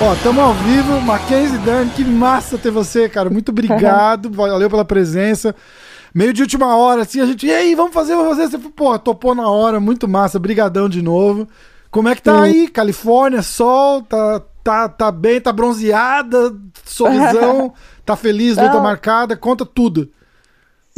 Ó, tamo ao vivo, Mackenzie Dern, que massa ter você, cara. Muito obrigado, valeu pela presença. Meio de última hora, assim, a gente, e aí, vamos fazer, vamos fazer. Você, pô, topou na hora, muito massa, brigadão de novo. Como é que tá aí? Califórnia, sol, tá, tá, tá bem, tá bronzeada, sorrisão, tá feliz, luta marcada, conta tudo.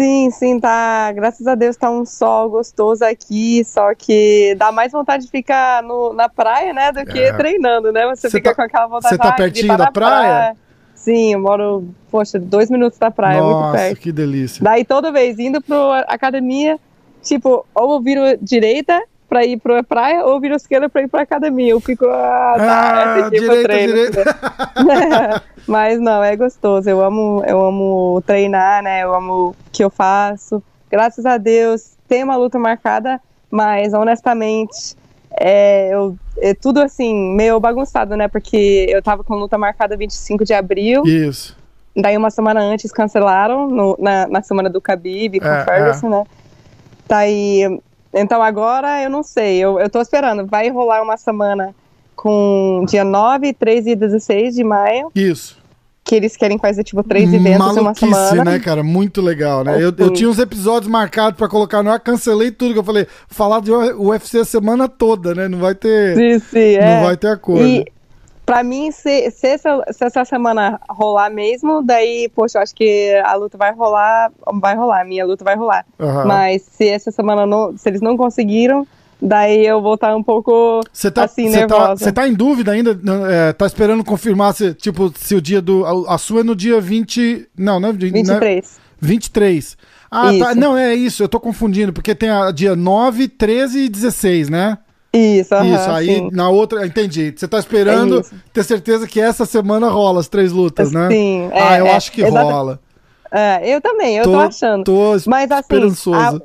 Sim, sim, tá. Graças a Deus tá um sol gostoso aqui, só que dá mais vontade de ficar no- na praia, né, do que É. treinando, né? Você Cê fica tá- com aquela vontade cê tá pertinho da na praia? Sim, eu moro, poxa, dois minutos da praia, muito Nossa, perto. que delícia. Daí toda vez indo pra academia, tipo, ou viro direita pra ir pra praia, ou viro esquerda pra ir pra academia. Eu fico, ah, tá, Ah, tipo direita, treino. direita. Mas não, é gostoso. Eu amo, eu amo treinar, né? Eu amo o que eu faço. Graças a Deus, tem uma luta marcada, mas honestamente, é, eu, é tudo assim, meio bagunçado, né? Porque eu tava com luta marcada 25 de abril, Isso. daí uma semana antes cancelaram, no- na, na semana do Khabib com É, Ferguson, né? Daí, então agora eu não sei, eu, eu tô esperando. Vai rolar uma semana com dia 9, 13 e 16 de maio Isso. que eles querem fazer tipo três eventos em uma Maluquice, semana. né, cara? Muito legal, né? Eu, eu tinha uns episódios marcados pra colocar no ar, cancelei tudo que eu falei. Falar de UFC a semana toda, né? Não vai ter, Sim, sim, não é. vai ter acordo. E pra mim, se, se, essa, se essa semana rolar mesmo, daí, poxa, eu acho que a luta vai rolar, vai rolar, a minha luta vai rolar. Aham. Mas se essa semana não, se eles não conseguiram, daí eu vou estar um pouco Você tá, assim, tá, nervosa. você tá em dúvida ainda? É, tá esperando confirmar se, tipo, se o dia do. A, a sua é no dia 20. Não, não é de- não é- 23. 23. Ah, tá. Isso. Não, é isso, eu tô confundindo, porque tem a dia 9, 13 e 16, né? Isso, aham, isso, aí sim. na outra. Entendi. Você tá esperando É ter certeza que essa semana rola as três lutas, né? Sim, é, ah, eu é, acho que exata- rola. É, eu também, eu tô, achando. Tô Mas assim, esperançoso.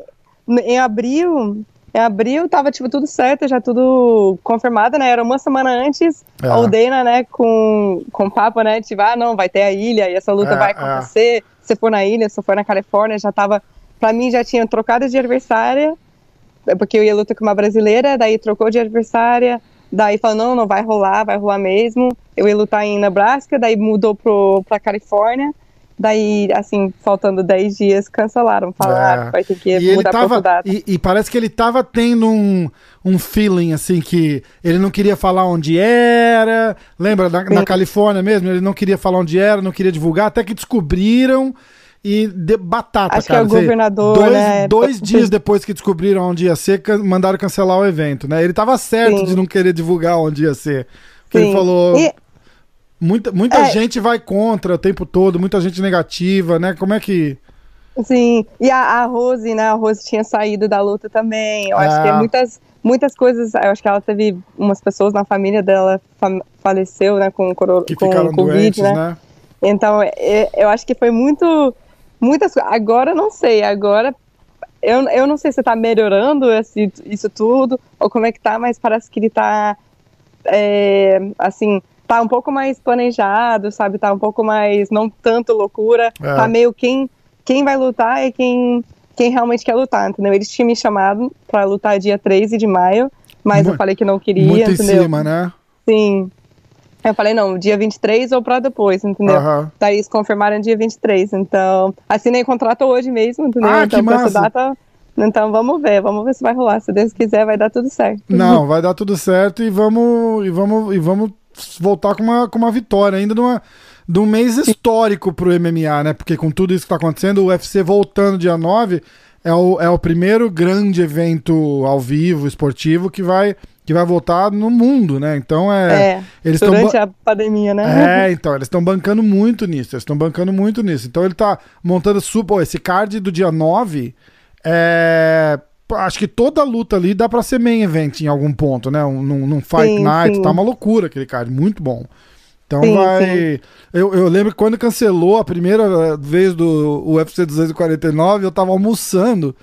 a- em abril, em abril tava tipo tudo certo, já tudo confirmado, né? Era uma semana antes, É. o Dana, né, com com papo, né, tipo, ah, não, vai ter a ilha e essa luta É, vai é. acontecer. Se for na ilha, se for na Califórnia, já tava Pra mim já tinha trocado de adversária, porque eu ia lutar com uma brasileira, daí trocou de adversária, daí falou, não, não vai rolar, vai rolar mesmo. Eu ia lutar em Nebraska, daí mudou pro, pra Califórnia, daí, assim, faltando 10 dias, cancelaram, falaram, É. ah, vai ter que E mudar tava. data. E, e parece que ele tava tendo um, um feeling, assim, que ele não queria falar onde era. Lembra, na, na. Califórnia mesmo, ele não queria falar onde era, não queria divulgar, até que descobriram. E de batata, Acho que cara. é o governador, dois, né? dois Sim. dias depois que descobriram onde ia ser, mandaram cancelar o evento, né? Ele tava certo Sim. de não querer divulgar onde ia ser. Porque ele Sim. falou. E- Muita, muita É. gente vai contra o tempo todo, muita gente negativa, né? Como é que. Sim, e a, a Rose, né? A Rose tinha saído da luta também. Eu acho que é Ah. muitas, muitas coisas. Eu acho que ela teve umas pessoas na família dela fa faleceu, né? Com, coro- Que com Covid, doentes, né? né? Então, é- eu acho que foi muito. Muitas coisas. Agora, não sei. Agora, eu, eu não sei se tá melhorando esse, isso tudo, ou como é que tá, mas parece que ele tá. é, assim. Tá um pouco mais planejado, sabe? Tá um pouco mais. Não tanto loucura. É. Tá meio quem, quem vai lutar e quem, quem realmente quer lutar, entendeu? Eles tinham me chamado pra lutar dia 13 de maio, mas Mu- eu falei que não queria, Muito em entendeu? cima, né? Sim. Eu falei, não, dia 23 ou pra depois, entendeu? Aham. Daí eles confirmaram dia 23. Então, assinei o contrato hoje mesmo, entendeu? Ah, então, que com essa massa. data. Então, vamos ver, vamos ver se vai rolar. Se Deus quiser, vai dar tudo certo. Não, vai dar tudo certo e vamos e vamos e vamos voltar com uma, com uma vitória ainda numa de um mês histórico pro MMA, né? Porque com tudo isso que tá acontecendo, o UFC voltando dia 9 é o, é o primeiro grande evento ao vivo esportivo que vai que vai voltar no mundo, né? Então é. É, eles durante a pandemia, né? É, então, eles estão bancando muito nisso. Eles estão bancando muito nisso. Então ele tá montando super. Esse card do dia 9 é. Acho que toda luta ali dá pra ser main event em algum ponto, né? Um, num, num Fight Sim, Night, sim. tá uma loucura aquele card, muito bom. Então Sim, vai. Eu, eu lembro que quando cancelou a primeira vez do UFC 249, eu tava almoçando.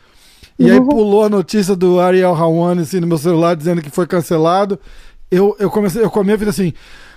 E aí Uhum. pulou a notícia do Ariel Hawani assim, no meu celular dizendo que foi cancelado. Eu, eu comecei, eu comi e fiz assim.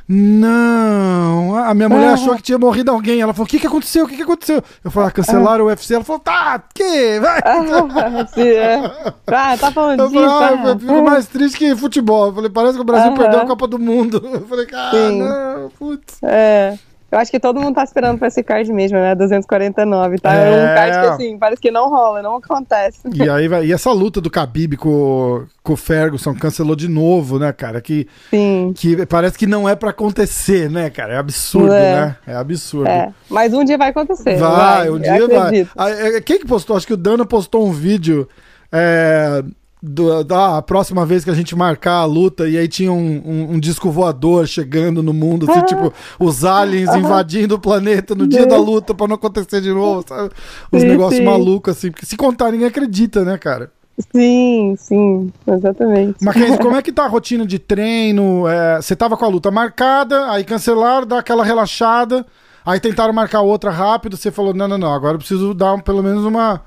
Não, a minha mulher Ah. achou que tinha morrido alguém. Ela falou: O que, que aconteceu? O que, que aconteceu? Eu falei: ah, cancelaram o UFC. Ela falou: Tá, que? Vai. Sim, é. Ah, tá falando Eu disso, falei, ah, ah. eu fico mais triste que futebol. Eu falei, parece que o Brasil perdeu a Copa do Mundo. Eu falei, ah, Sim. não, putz. É. Eu acho que todo mundo tá esperando pra esse card mesmo, né? 249, tá? É, É. um card que, assim, parece que não rola, não acontece. E aí vai. E essa luta do Khabib com, com o Ferguson cancelou de novo, né, cara? Que, Sim. que parece que não é pra acontecer, né, cara? É absurdo, É. né? É absurdo. É. Mas um dia vai acontecer. Vai, um eu dia vai. acredito. Ah, é, Quem que postou? Acho que o Dana postou um vídeo é, do- da próxima vez que a gente marcar a luta e aí tinha um, um- um disco voador chegando no mundo, assim, Ah. tipo, os aliens invadindo o planeta no dia da luta pra não acontecer de novo, sabe? Uns Sim, negócios sim. malucos, assim, porque se contar ninguém acredita, né, cara? Sim, sim, exatamente. Mackenzie, como é que tá a rotina de treino? É, você tava com a luta marcada, aí cancelaram, dá aquela relaxada, aí tentaram marcar outra rápido, você falou, não, não, não, agora eu preciso dar um- pelo menos uma,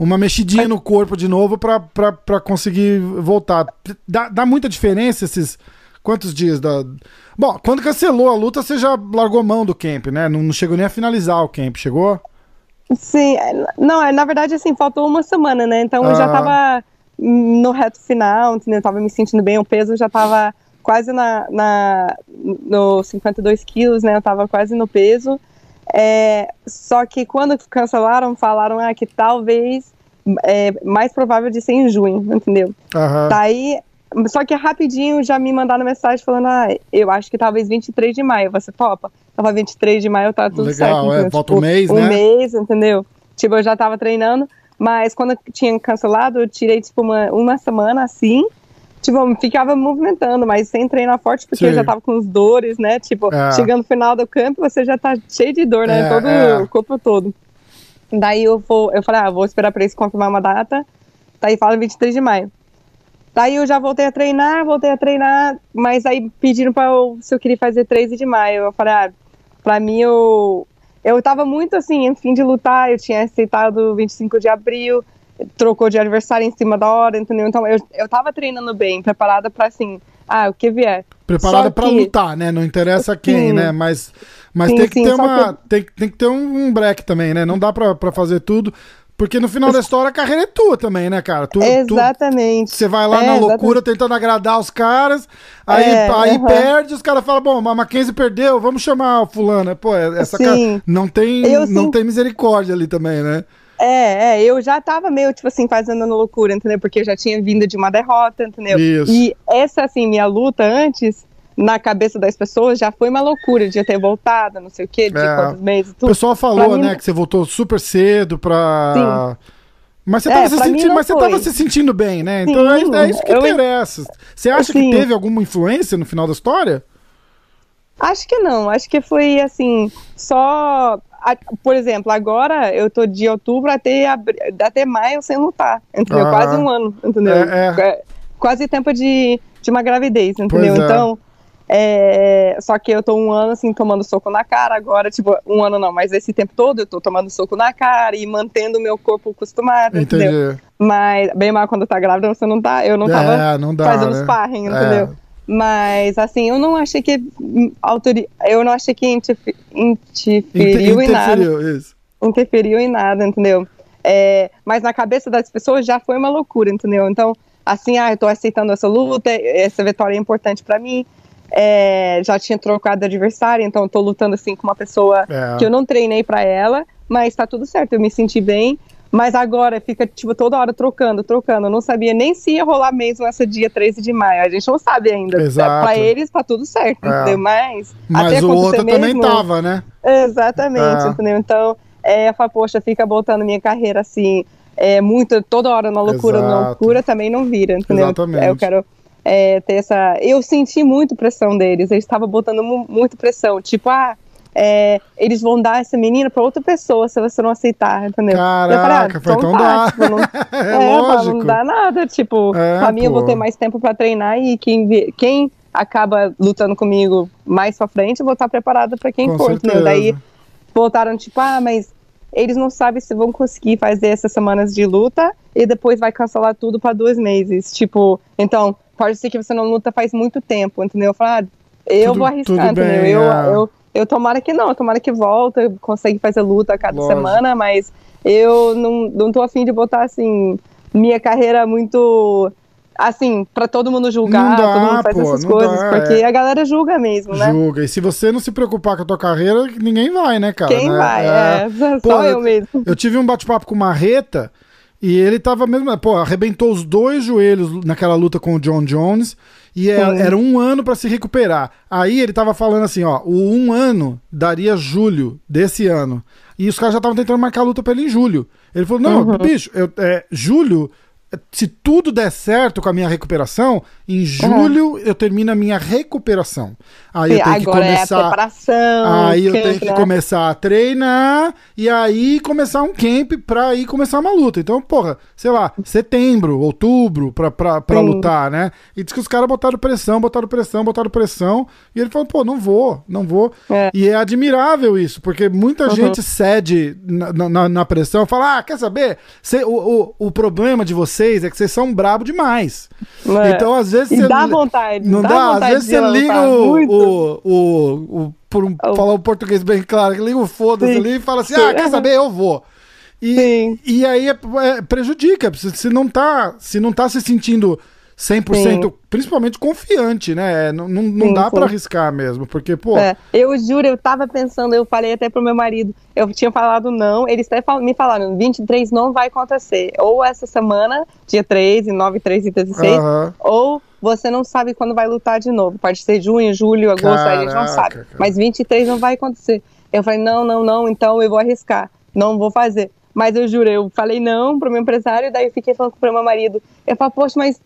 uma mexidinha no corpo de novo pra conseguir voltar. Dá, dá muita diferença esses... Quantos dias da... Bom, quando cancelou a luta, você já largou mão do camp, né? Não, não chegou nem a finalizar o camp, chegou? Sim, é, não, é, na verdade, assim, faltou uma semana, né? Então eu já Ah. tava no reto final, entendeu? Eu tava me sentindo bem, o peso já tava quase na, na no 52 quilos, né? Eu tava quase no peso. É, só que quando cancelaram, falaram ah, que talvez é mais provável de ser em junho, entendeu? Aham. Daí, só que rapidinho já me mandaram mensagem falando, ah, eu acho que talvez 23 de maio, você topa? Tava 23 de maio, tá tudo Legal, certo. é, entendeu? falta um mês, um né? mês, entendeu? Tipo, eu já tava treinando, mas quando tinha cancelado, eu tirei, tipo, uma, uma semana assim, tipo, eu ficava movimentando, mas sem treinar forte, porque eu Sim. já tava com os dores, né? Tipo, É. chegando no final do campo, você já tá cheio de dor, né? É, Todo é. o corpo todo. Daí eu vou, eu falei, ah, vou esperar pra eles confirmar uma data. Daí fala 23 de maio. Daí eu já voltei a treinar, voltei a treinar, mas aí pediram pra eu, se eu queria fazer 13 de maio. Eu falei, ah, pra mim eu. Eu tava muito assim, em fim de lutar, eu tinha aceitado 25 de abril, trocou de adversário em cima da hora, entendeu? Então eu, eu tava treinando bem, preparada pra assim, ah, o que vier. preparada pra que- lutar, né? Não interessa quem, Sim. né? Mas, mas Sim, tem que sim, ter uma, tem, tem que ter um, break também, né? Não dá pra, pra fazer tudo, porque no final da história a carreira é tua também, né, cara? Tu, Exatamente. você vai lá É, na exatamente. loucura tentando agradar os caras, aí, É, aí aham. perde, os caras falam, bom, a Mackenzie perdeu, vamos chamar o fulano. Pô, essa Sim. cara não tem, Eu não sim- tem misericórdia ali também, né? É, é, eu já tava meio, tipo assim, fazendo loucura, entendeu? Porque eu já tinha vindo de uma derrota, entendeu? Isso. E essa, assim, minha luta antes, na cabeça das pessoas, já foi uma loucura de eu ter voltado, não sei o quê, de É. quantos meses, O tudo. pessoal falou, mim- né, que você voltou super cedo pra. Mas você É, tava, se, sentindo, mas você tava se sentindo bem, né? Então é, Sim, é isso que eu- interessa. Você acha que Sim. teve alguma influência no final da história? Acho que não, acho que foi, assim, só... a- Por exemplo, agora eu tô de outubro até, abri- até maio sem lutar, entendeu? Ah. Quase um ano, entendeu? É, É, Quase tempo de, de uma gravidez, entendeu? Pois é. Então, é, só que eu tô um ano, assim, tomando soco na cara agora, tipo, um ano não, mas esse tempo todo eu tô tomando soco na cara e mantendo o meu corpo acostumado, entendeu? Entendi. Mas, bem mal quando tá grávida, você não tá, eu não tava É, não dá, fazendo né? sparring, É. Mas, assim, eu não achei que autori... eu não achei que interfe- interferiu Inter- em nada interferiu, isso. interferiu em nada, entendeu? É, mas na cabeça das pessoas já foi uma loucura, entendeu? Então, assim, ah, eu tô aceitando essa luta, essa vitória é importante pra mim. É, já tinha trocado adversário, então eu tô lutando assim com uma pessoa É. que eu não treinei pra ela, mas tá tudo certo, eu me senti bem. Mas agora fica, tipo, toda hora trocando, trocando. Eu não sabia nem se ia rolar mesmo essa dia 13 de maio. A gente não sabe ainda. Exato. Pra eles tá tudo certo, É. entendeu? Mas. Mas até o outro também mesmo- tava, né? Exatamente, É. entendeu? Então, é, eu falo, poxa, fica botando minha carreira assim, é, muito, toda hora na loucura, na Exato. loucura também não vira, entendeu? Exatamente. Eu quero é, ter essa. Eu senti muito pressão deles, eles estavam botando mu muito pressão, tipo, ah. É, eles vão dar essa menina para outra pessoa se você não aceitar, entendeu? Caraca, falei, ah, então, então tá, dá. Tipo, não, é, é lógico. não dá nada, tipo, é, pra mim pô. eu vou ter mais tempo para treinar e quem, quem acaba lutando comigo mais pra frente, eu vou estar preparada para quem Com for, certeza. entendeu? Daí voltaram, tipo, ah, mas eles não sabem se vão conseguir fazer essas semanas de luta e depois vai cancelar tudo para dois meses. Tipo, então, pode ser que você não luta faz muito tempo, entendeu? Eu falo, ah, eu Tudo- vou arriscar, tudo bem, entendeu? Eu, é. eu, eu tomara que não, tomara que volta, consegue fazer luta a cada Lógico. semana, mas eu não, não tô afim de botar, assim, minha carreira muito, assim, pra todo mundo julgar, Não dá, todo mundo faz pô, essas coisas, dá, porque é. a galera julga mesmo, né? Julga. E se você não se preocupar com a tua carreira, ninguém vai, né, cara? Quem né? vai? É, só Pô, eu mesmo. Eu tive um bate-papo com o Marreta e ele tava mesmo, pô, arrebentou os dois joelhos naquela luta com o John Jones e é- Sim. era um ano pra se recuperar. Aí ele tava falando assim, ó, o um ano daria julho desse ano. E os caras já estavam tentando marcar a luta pra ele em julho. Ele falou, não, Uhum. bicho, eu, é, julho, se tudo der certo com a minha recuperação, em julho eu termino a minha recuperação. Aí eu tenho que agora é a começar... preparação. Aí eu camp, tenho que né? começar a treinar e aí começar um camp pra aí começar uma luta. Então, porra, sei lá, setembro, outubro pra, pra, pra Sim. lutar, né? E diz que os caras botaram pressão, botaram pressão, botaram pressão. E ele falou, pô, não vou, não vou. É. E é admirável isso, porque muita Uhum. gente cede na, na, na pressão, fala, ah, quer saber? Cê- o, o, o problema de vocês é que vocês são brabo demais. É. Então, às vezes, E você dá vontade. não dá, dá, às vontade vezes de você liga o, o, o, o- por um- falar o português bem claro, que liga o foda-se ali e fala assim, Sim. ah, quer saber, eu vou. E, Sim. e aí é- é, prejudica, se, se não tá, se não tá se sentindo 100%, Sim. principalmente confiante, né? Não, não, não Sim, dá pra arriscar mesmo, porque, pô, É, eu juro, eu tava pensando, eu falei até pro meu marido, eu tinha falado não, eles até me falaram, 23 não vai acontecer, ou essa semana, dia 3, e 9, 3 e 16, Aham. ou você não sabe quando vai lutar de novo, pode ser junho, julho, agosto, a gente não Caraca, sabe, cara. mas 23 não vai acontecer. Eu falei, não, não, não, então eu vou arriscar, não vou fazer. Mas eu juro, eu falei não pro meu empresário, daí eu fiquei falando pro meu marido, eu falei, poxa, mas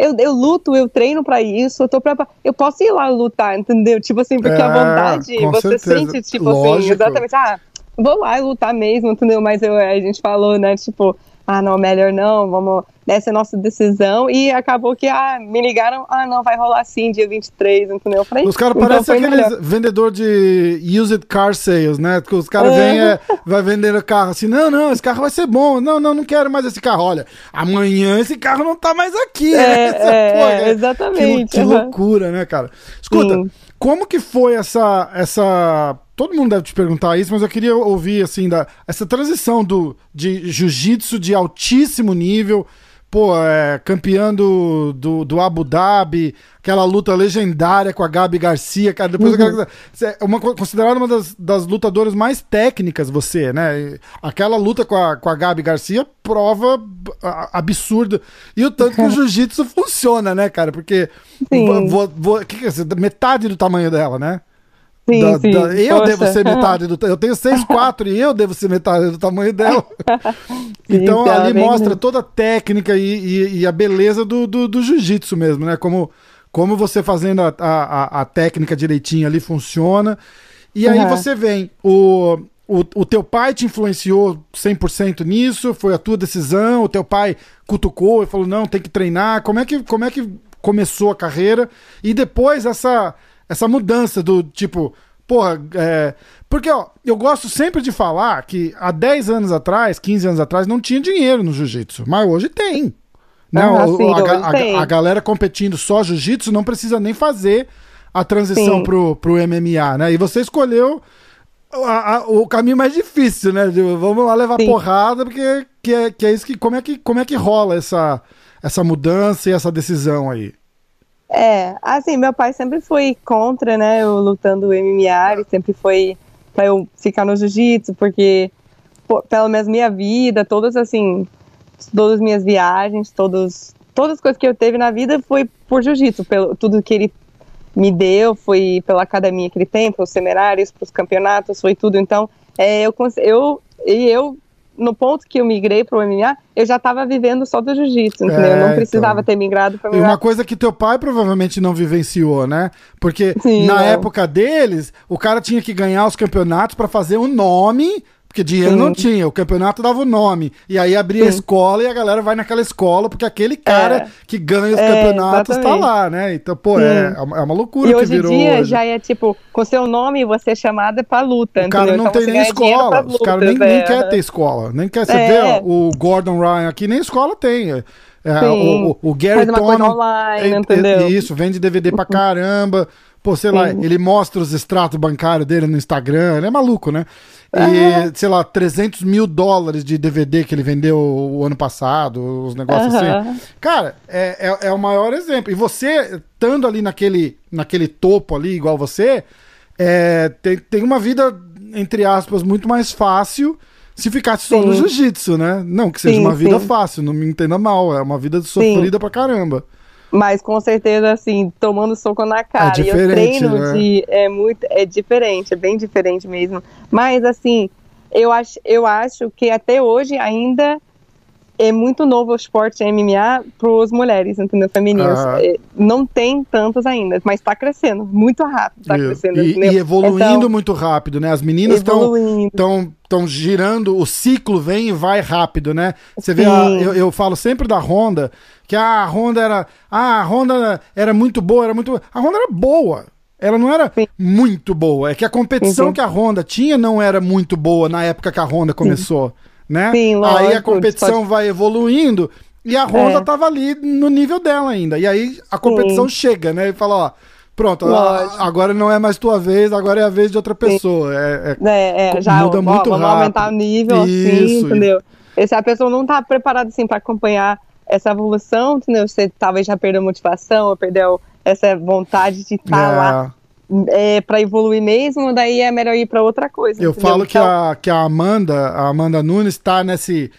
eu, eu luto, eu treino pra isso, eu tô preparado. Eu posso ir lá lutar, entendeu? Tipo assim, porque É, a vontade, você certeza. sente, tipo Lógico. assim, exatamente, ah, vou lá e lutar mesmo, entendeu? Mas eu, a gente falou, né, tipo, ah, não, melhor não, vamos, essa é a nossa decisão. E acabou que, ah, me ligaram, ah, não, vai rolar sim, dia 23, entendeu? Eu falei, Os caras então parecem aqueles melhor. vendedor de used car sales, né? Que os caras vêm, é, vai vendendo carro assim, não, não, esse carro vai ser bom, não, não, não quero mais esse carro. Olha, amanhã esse carro não tá mais aqui. É, é, porra, é, Que, exatamente. que aham. loucura, né, cara? Escuta, Sim. como que foi essa, essa... Todo mundo deve te perguntar isso, mas eu queria ouvir, assim, da, essa transição do, de jiu-jitsu de altíssimo nível pô, é, campeã do, do, do Abu Dhabi, aquela luta legendária com a Gabi Garcia, cara, depois Uhum. aquela- você é uma, considerada uma das, das lutadoras mais técnicas, você, né? Aquela luta com a, com a Gabi Garcia prova absurda. E o tanto que o jiu-jitsu funciona, né, cara? Porque vo- vo- vo- que é metade do tamanho dela, né? Sim, Da- sim. da- eu Poxa. devo ser metade do. Eu tenho 6'4 e eu devo ser metade do tamanho dela. então ela ali vem mostra toda a técnica e, e- e a beleza do, do, do jiu-jitsu mesmo, né? Como, como você fazendo a, a, a- técnica direitinho ali funciona. E aí Uhum. você vem. O, o, o teu pai te influenciou 100% nisso? Foi a tua decisão? O teu pai cutucou e falou: não, tem que treinar. Como é que, como é que começou a carreira? E depois essa, essa mudança do tipo. Porra, é, porque ó, eu gosto sempre de falar que há 10 anos atrás, 15 anos atrás, não tinha dinheiro no jiu-jitsu, mas hoje tem. Né? Ah, O- sim, a, a- a galera competindo só jiu-jitsu não precisa nem fazer a transição Sim. pro, pro MMA, né? E você escolheu a- a- o caminho mais difícil, né? De, vamos lá levar Sim. porrada, porque que é, que é isso que como é que como é que rola essa essa mudança e essa decisão aí? É, assim, meu pai sempre foi contra, né, eu lutando MMA, ele sempre foi pra eu ficar no jiu-jitsu, porque, pô, pelo menos minha vida, todas, assim, todas as minhas viagens, todos, todas as coisas que eu teve na vida foi por jiu-jitsu, pelo tudo que ele me deu, foi pela academia que ele tem, pelos seminários, pros campeonatos, foi tudo, então, é, eu, eu, e eu no ponto que eu migrei pro MMA, eu já tava vivendo só do jiu-jitsu, entendeu? eu É, não precisava então. ter migrado pra E MMA. uma coisa que teu pai provavelmente não vivenciou, né? Porque Sim, na não. época deles, o cara tinha que ganhar os campeonatos pra fazer um nome, porque dinheiro Sim. não tinha, o campeonato dava o nome. E aí abria a Sim. escola e a galera vai naquela escola, porque aquele cara É. que ganha os É, campeonatos tá exatamente. lá, né? Então, pô, Sim. é, é uma loucura E que hoje em virou dia hoje. já é tipo, com seu nome você é chamada pra luta. O cara não Então tem nem escola. pras Os caras nem, nem é. quer ter escola. Nem quer. Você É. vê ó, o Gordon Ryan aqui, nem escola tem. É, é, Sim. o, o, o Gary Toman- online, é, entendeu? é, Isso, vende DVD pra caramba. Pô, sei lá, Sim. ele mostra os extratos bancários dele no Instagram. Ele é maluco, né? E, sei lá, 300 mil dólares de DVD que ele vendeu o ano passado, os negócios assim. Aham. Cara, é, é, é o maior exemplo. E você, estando ali naquele, naquele topo ali, igual você, é, tem, tem uma vida, entre aspas, muito mais fácil se ficasse só Sim. no jiu-jitsu, né? Não que seja Sim, uma vida sim. fácil, não me entenda mal, é uma vida sofrida pra caramba. Mas com certeza, assim, tomando soco na cara. e eu diferente, treino né? de. É muito. É diferente, é bem diferente mesmo. Mas assim, eu acho, eu acho que até hoje ainda é muito novo o esporte MMA para as mulheres, entendeu? Femininas. Ah. Não tem tantos ainda, mas está crescendo muito rápido. E- crescendo. e, e evoluindo Então, muito rápido, né? As meninas estão estão girando, o ciclo vem e vai rápido, né? Você vê, a- Sim. eu, eu falo sempre da Honda, que a Honda era, ah, a Honda era muito boa, era muito, a Honda era boa. Ela não era Sim. muito boa, é que a competição Uhum. que a Honda tinha não era muito boa na época que a Honda começou, né? Sim, Aí a lógico, competição vai evoluindo e a Honda É. tava ali no nível dela ainda. E aí a competição chega, né? E fala, ó, pronto, Lógico. agora não é mais tua vez, agora é a vez de outra pessoa. É, é É, é, já muda ó, muito vamos rápido. aumentar o nível, Isso, assim, entendeu? E se a pessoa não tá preparada, assim, para acompanhar essa evolução, entendeu? Você talvez já perdeu motivação, ou perdeu essa vontade de estar É. lá é, para evoluir mesmo, daí é melhor ir para outra coisa. Eu entendeu? falo que, Então, a, que a Amanda, a Amanda Nunes está nesse,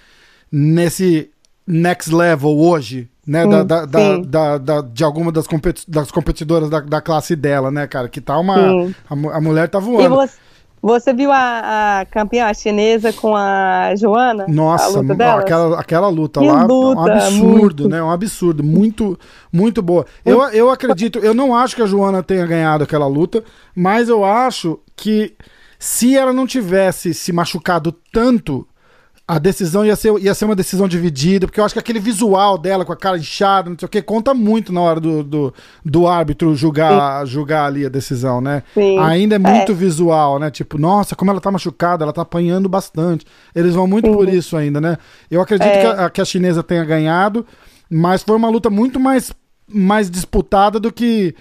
nesse next level hoje, né? Da, Hum, da, da, da- da- de alguma das, competi das competidoras da, classe dela, né, cara? Que tá uma. Sim. A, a mulher tá E voando. você, você viu a, a campeã a chinesa com a Joana? a Nossa, luta delas? aquela, aquela luta Que lá, luta, um absurdo, muito. né? Um absurdo, muito, muito boa. Eu, eu acredito, eu não acho que a Joana tenha ganhado aquela luta, mas eu acho que se ela não tivesse se machucado tanto, a decisão ia ser, ia ser uma decisão dividida, porque eu acho que aquele visual dela com a cara inchada, não sei o que, conta muito na hora do, do, do árbitro julgar, julgar ali a decisão, né? Sim. Ainda é É. muito visual, né? Tipo, nossa, como ela tá machucada, ela tá apanhando bastante. Eles vão muito por isso ainda, né? Eu acredito É. que, a, que a chinesa tenha ganhado, mas foi uma luta muito mais, mais disputada do que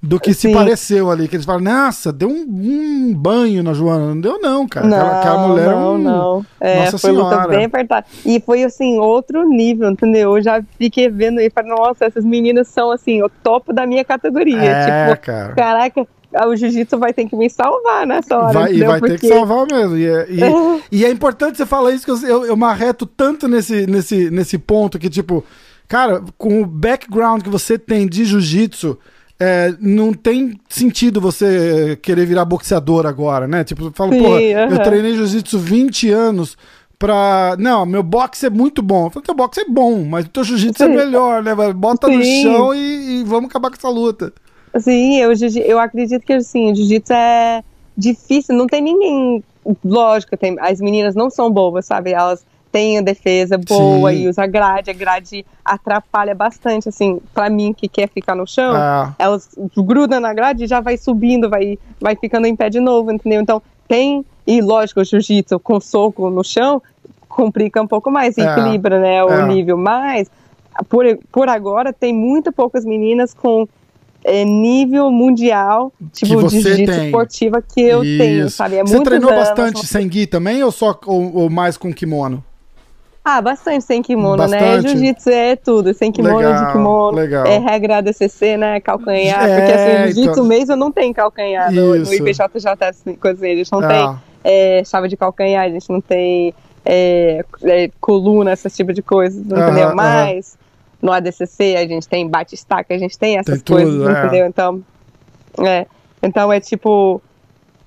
do que se Sim. pareceu ali. Que eles falam, nossa, deu um, um banho na Joana. Não deu, não, cara. aquela, aquela mulher é não, um. não. É, Nossa foi luta Senhora. bem apertada. E foi, assim, outro nível, entendeu? Eu já fiquei vendo e falei, nossa, essas meninas são, assim, o topo da minha categoria. É, tipo, cara. caraca, o jiu-jitsu vai ter que me salvar nessa hora, Vai, e vai ter que Porque- salvar mesmo. E é, e- e é importante você falar isso, que eu, eu, eu marreto tanto nesse, nesse, nesse ponto que, tipo, cara, com o background que você tem de jiu-jitsu, é, não tem sentido você querer virar boxeador agora, né? Tipo, eu falo, Sim, porra, eu aham. treinei jiu-jitsu 20 anos pra. Não, meu boxe é muito bom. Eu falei, teu boxe é bom, mas o teu jiu-jitsu é melhor, né? Bota no Sim. chão e, e vamos acabar com essa luta. Sim, eu, eu acredito que assim, o jiu-jitsu é difícil, não tem ninguém. Lógico, tem, as meninas não são bobas, sabe? Elas têm a defesa boa Sim. e usa grade, a grade atrapalha bastante, assim, pra mim que quer ficar no chão. Ah, Elas grudam na grade e já vai subindo, vai, vai ficando em pé de novo, entendeu? Então tem, e lógico, o jiu-jitsu com soco no chão complica um pouco mais, É, equilibra, né, o é. nível, mas por, por agora tem muito poucas meninas com é, nível mundial, tipo, de jiu-jitsu tem. esportiva que eu tenho, Isso. sabe? É Você treinou anos, bastante sem gi também ou só ou, ou mais com kimono? Ah, bastante sem kimono, né? Bastante? Jiu-jitsu é tudo, sem kimono, Legal, de kimono. legal. É regra DCC, né? Calcanhar. É, porque assim, no jiu-jitsu então. mesmo não tem calcanhar. No, no. IBJJ, assim, a gente não Ah. tem é, chave de calcanhar, a gente não tem é, é, coluna, esse tipo de coisa, Aham, entendeu? aham. Mas no ADCC a gente tem bate-estaca, a gente tem essas Tem tudo, coisas, é. entendeu? Então, é. Então é tipo.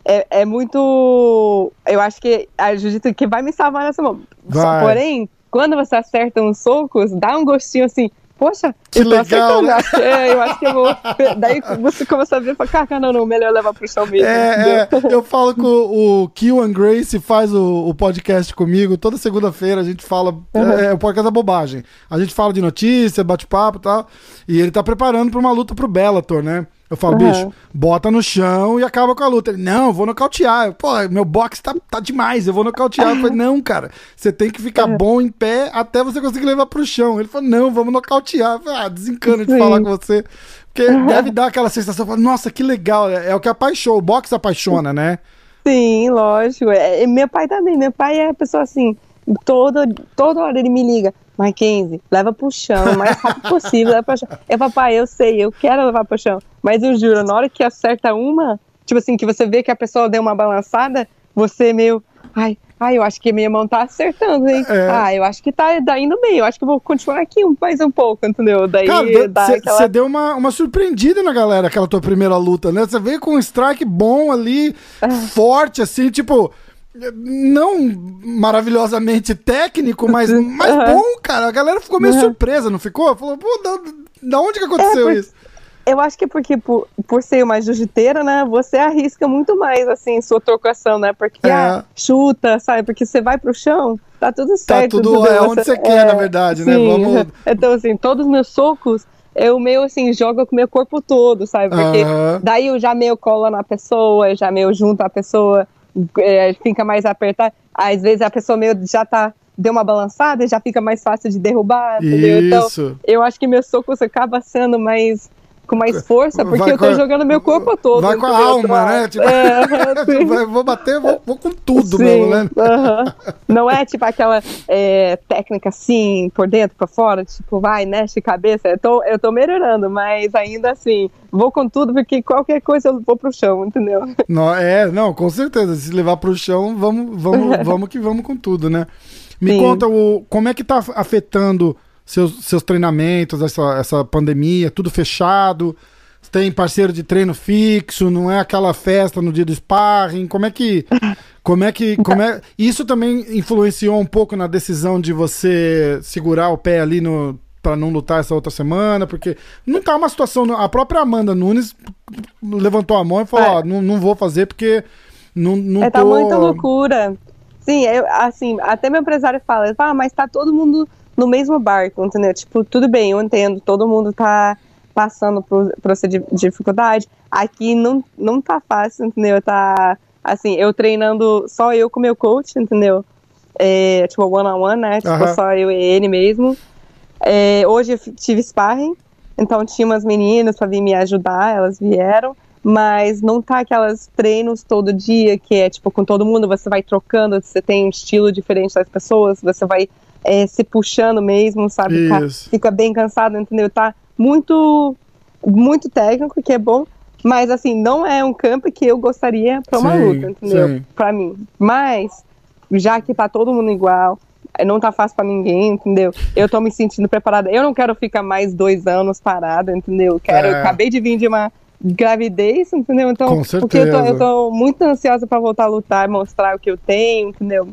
É, é muito. Eu acho que a jiu-jitsu que vai me salvar nessa mão. Vai. Porém, quando você acerta uns socos, dá um gostinho assim. Poxa, Que eu legal, né? É, eu acho que eu vou. Daí você começa a ver e fala, cara, não, não, melhor levar pro chão mesmo. É, é, eu falo com o Kiwan Grace faz o, o podcast comigo. Toda segunda-feira a gente fala. É, é o podcast da bobagem. A gente fala de notícia, bate-papo e tal. E ele tá preparando pra uma luta pro Bellator, né? Eu falo, Uhum. bicho, bota no chão e acaba com a luta. Ele, não, eu vou nocautear. Eu, Pô, meu boxe tá, tá demais, eu vou nocautear. Eu falei, não, cara, você tem que ficar Uhum. bom em pé até você conseguir levar pro chão. Ele falou, não, vamos nocautear. Eu falei, ah, desencana de falar com você. Porque deve dar aquela sensação, fala, nossa, que legal. É, é o que apaixona, o boxe apaixona, né? Sim, lógico. É, e meu pai também. Meu pai é pessoa assim, toda, toda hora ele me liga. Mackenzie, leva pro chão, o mais rápido possível, leva pro chão. Eu, papai, eu sei, eu quero levar pro chão. Mas eu juro, na hora que acerta uma, tipo assim, que você vê que a pessoa deu uma balançada, você meio. Ai, ai, eu acho que minha mão tá acertando, hein? É. Ah, eu acho que tá, tá indo bem, eu acho que vou continuar aqui mais um pouco, entendeu? Daí você aquela. deu uma, uma surpreendida na galera, aquela tua primeira luta, né? Você veio com um strike bom ali, Ah. forte, assim, tipo. Não maravilhosamente técnico, mas, mas Aham. bom, cara. A galera ficou meio Aham. surpresa, não ficou? Falou, pô, da, da onde que aconteceu É, por- isso? Eu acho que é porque por, por ser uma jiu-jiteira, né, você arrisca muito mais, assim, sua trocação, né, porque É. ah, chuta, sabe, porque você vai pro chão, tá tudo Tá certo. tudo entendeu? é onde você quer, na verdade, né? sim. Vamos. Então, assim, todos os meus socos, eu meio, assim, jogo com o meu corpo todo, sabe, porque Aham. daí eu já meio colo na pessoa, eu já meio junto a pessoa, é, fica mais apertado, às vezes a pessoa meio já tá, deu uma balançada, já fica mais fácil de derrubar, entendeu? Então, Isso. eu acho que meu soco acaba sendo mais com mais força, porque Vai eu tô a- jogando meu corpo todo. Vai com a alma, né? Tipo, É, sim. vai- vou bater, vou, vou com tudo Sim, mesmo, né? aham. Não é tipo aquela é, técnica assim, por dentro, por fora, tipo, vai, mexe cabeça. Eu tô, eu tô melhorando, mas ainda assim, vou com tudo, porque qualquer coisa eu vou pro chão, entendeu? Não, é, não, com certeza. Se levar pro chão, vamos, vamos, vamos que vamos com tudo, né? Me Sim. conta o, como é que tá afetando seus, seus treinamentos, essa, essa pandemia, tudo fechado. Tem parceiro de treino fixo, não é aquela festa no dia do sparring. Como é que. Como é que. Como é, isso também influenciou um pouco na decisão de você segurar o pé ali no. Pra não lutar essa outra semana, porque não tá uma situação. A própria Amanda Nunes levantou a mão e falou: É. Ó, não, não vou fazer porque não, não É, tô. tá muita loucura. Sim, eu, assim, até meu empresário fala, ele fala, ah, mas tá todo mundo no mesmo barco, entendeu? Tipo, tudo bem, eu entendo, todo mundo tá passando por, por essa di- dificuldade. Aqui não, não tá fácil, entendeu? Tá, assim, eu treinando só eu com meu coach, entendeu? É, tipo, one-on-one, né? Tipo, só eu e ele mesmo. É, hoje eu tive sparring, então tinha umas meninas pra vir me ajudar, elas vieram mas não tá aquelas treinos todo dia que é tipo com todo mundo, você vai trocando, você tem um estilo diferente das pessoas, você vai é, se puxando mesmo, sabe? Tá- Isso. fica bem cansado, entendeu? Tá muito, muito técnico, que é bom, mas assim, não é um campo que eu gostaria pra uma Sim, luta, entendeu? Pra mim. Mas, já que tá todo mundo igual, não tá fácil pra ninguém, entendeu? Eu tô me sentindo preparada. Eu não quero ficar mais dois anos parada, entendeu? Eu Quero, É. eu acabei de vir de uma gravidez, entendeu? Então, Com porque eu tô, certeza. eu tô muito ansiosa pra voltar a lutar, mostrar o que eu tenho, entendeu?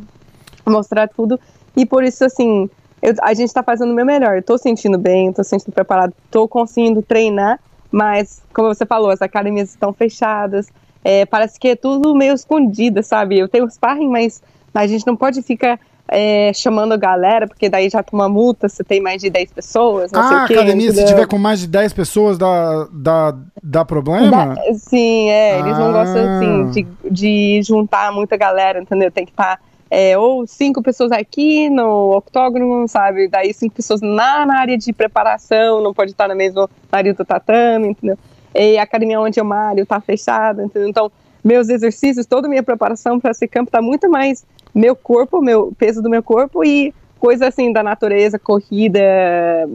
Mostrar tudo. E por isso, assim, eu- a gente tá fazendo o meu melhor. Eu tô sentindo bem, tô sentindo preparado, tô conseguindo treinar, mas, como você falou, as academias estão fechadas. é, parece que é tudo meio escondido, sabe? Eu tenho sparring, mas a gente não pode ficar é, chamando a galera, porque daí já toma multa se tem mais de 10 pessoas, não sei Ah, o quê. academia, se tiver com mais de 10 pessoas, dá, dá, dá problema? Da- sim, é, eles não Ah. gostam assim de, de juntar muita galera, entendeu? Tem que estar ou cinco pessoas aqui no octógono, sabe? Daí cinco pessoas na, na área de preparação, não pode estar na mesma área do tatame, entendeu? E a academia onde eu malho tá fechada, entendeu? Então, meus exercícios, toda a minha preparação para esse campo tá muito mais meu corpo, meu peso do meu corpo e coisa assim da natureza, corrida,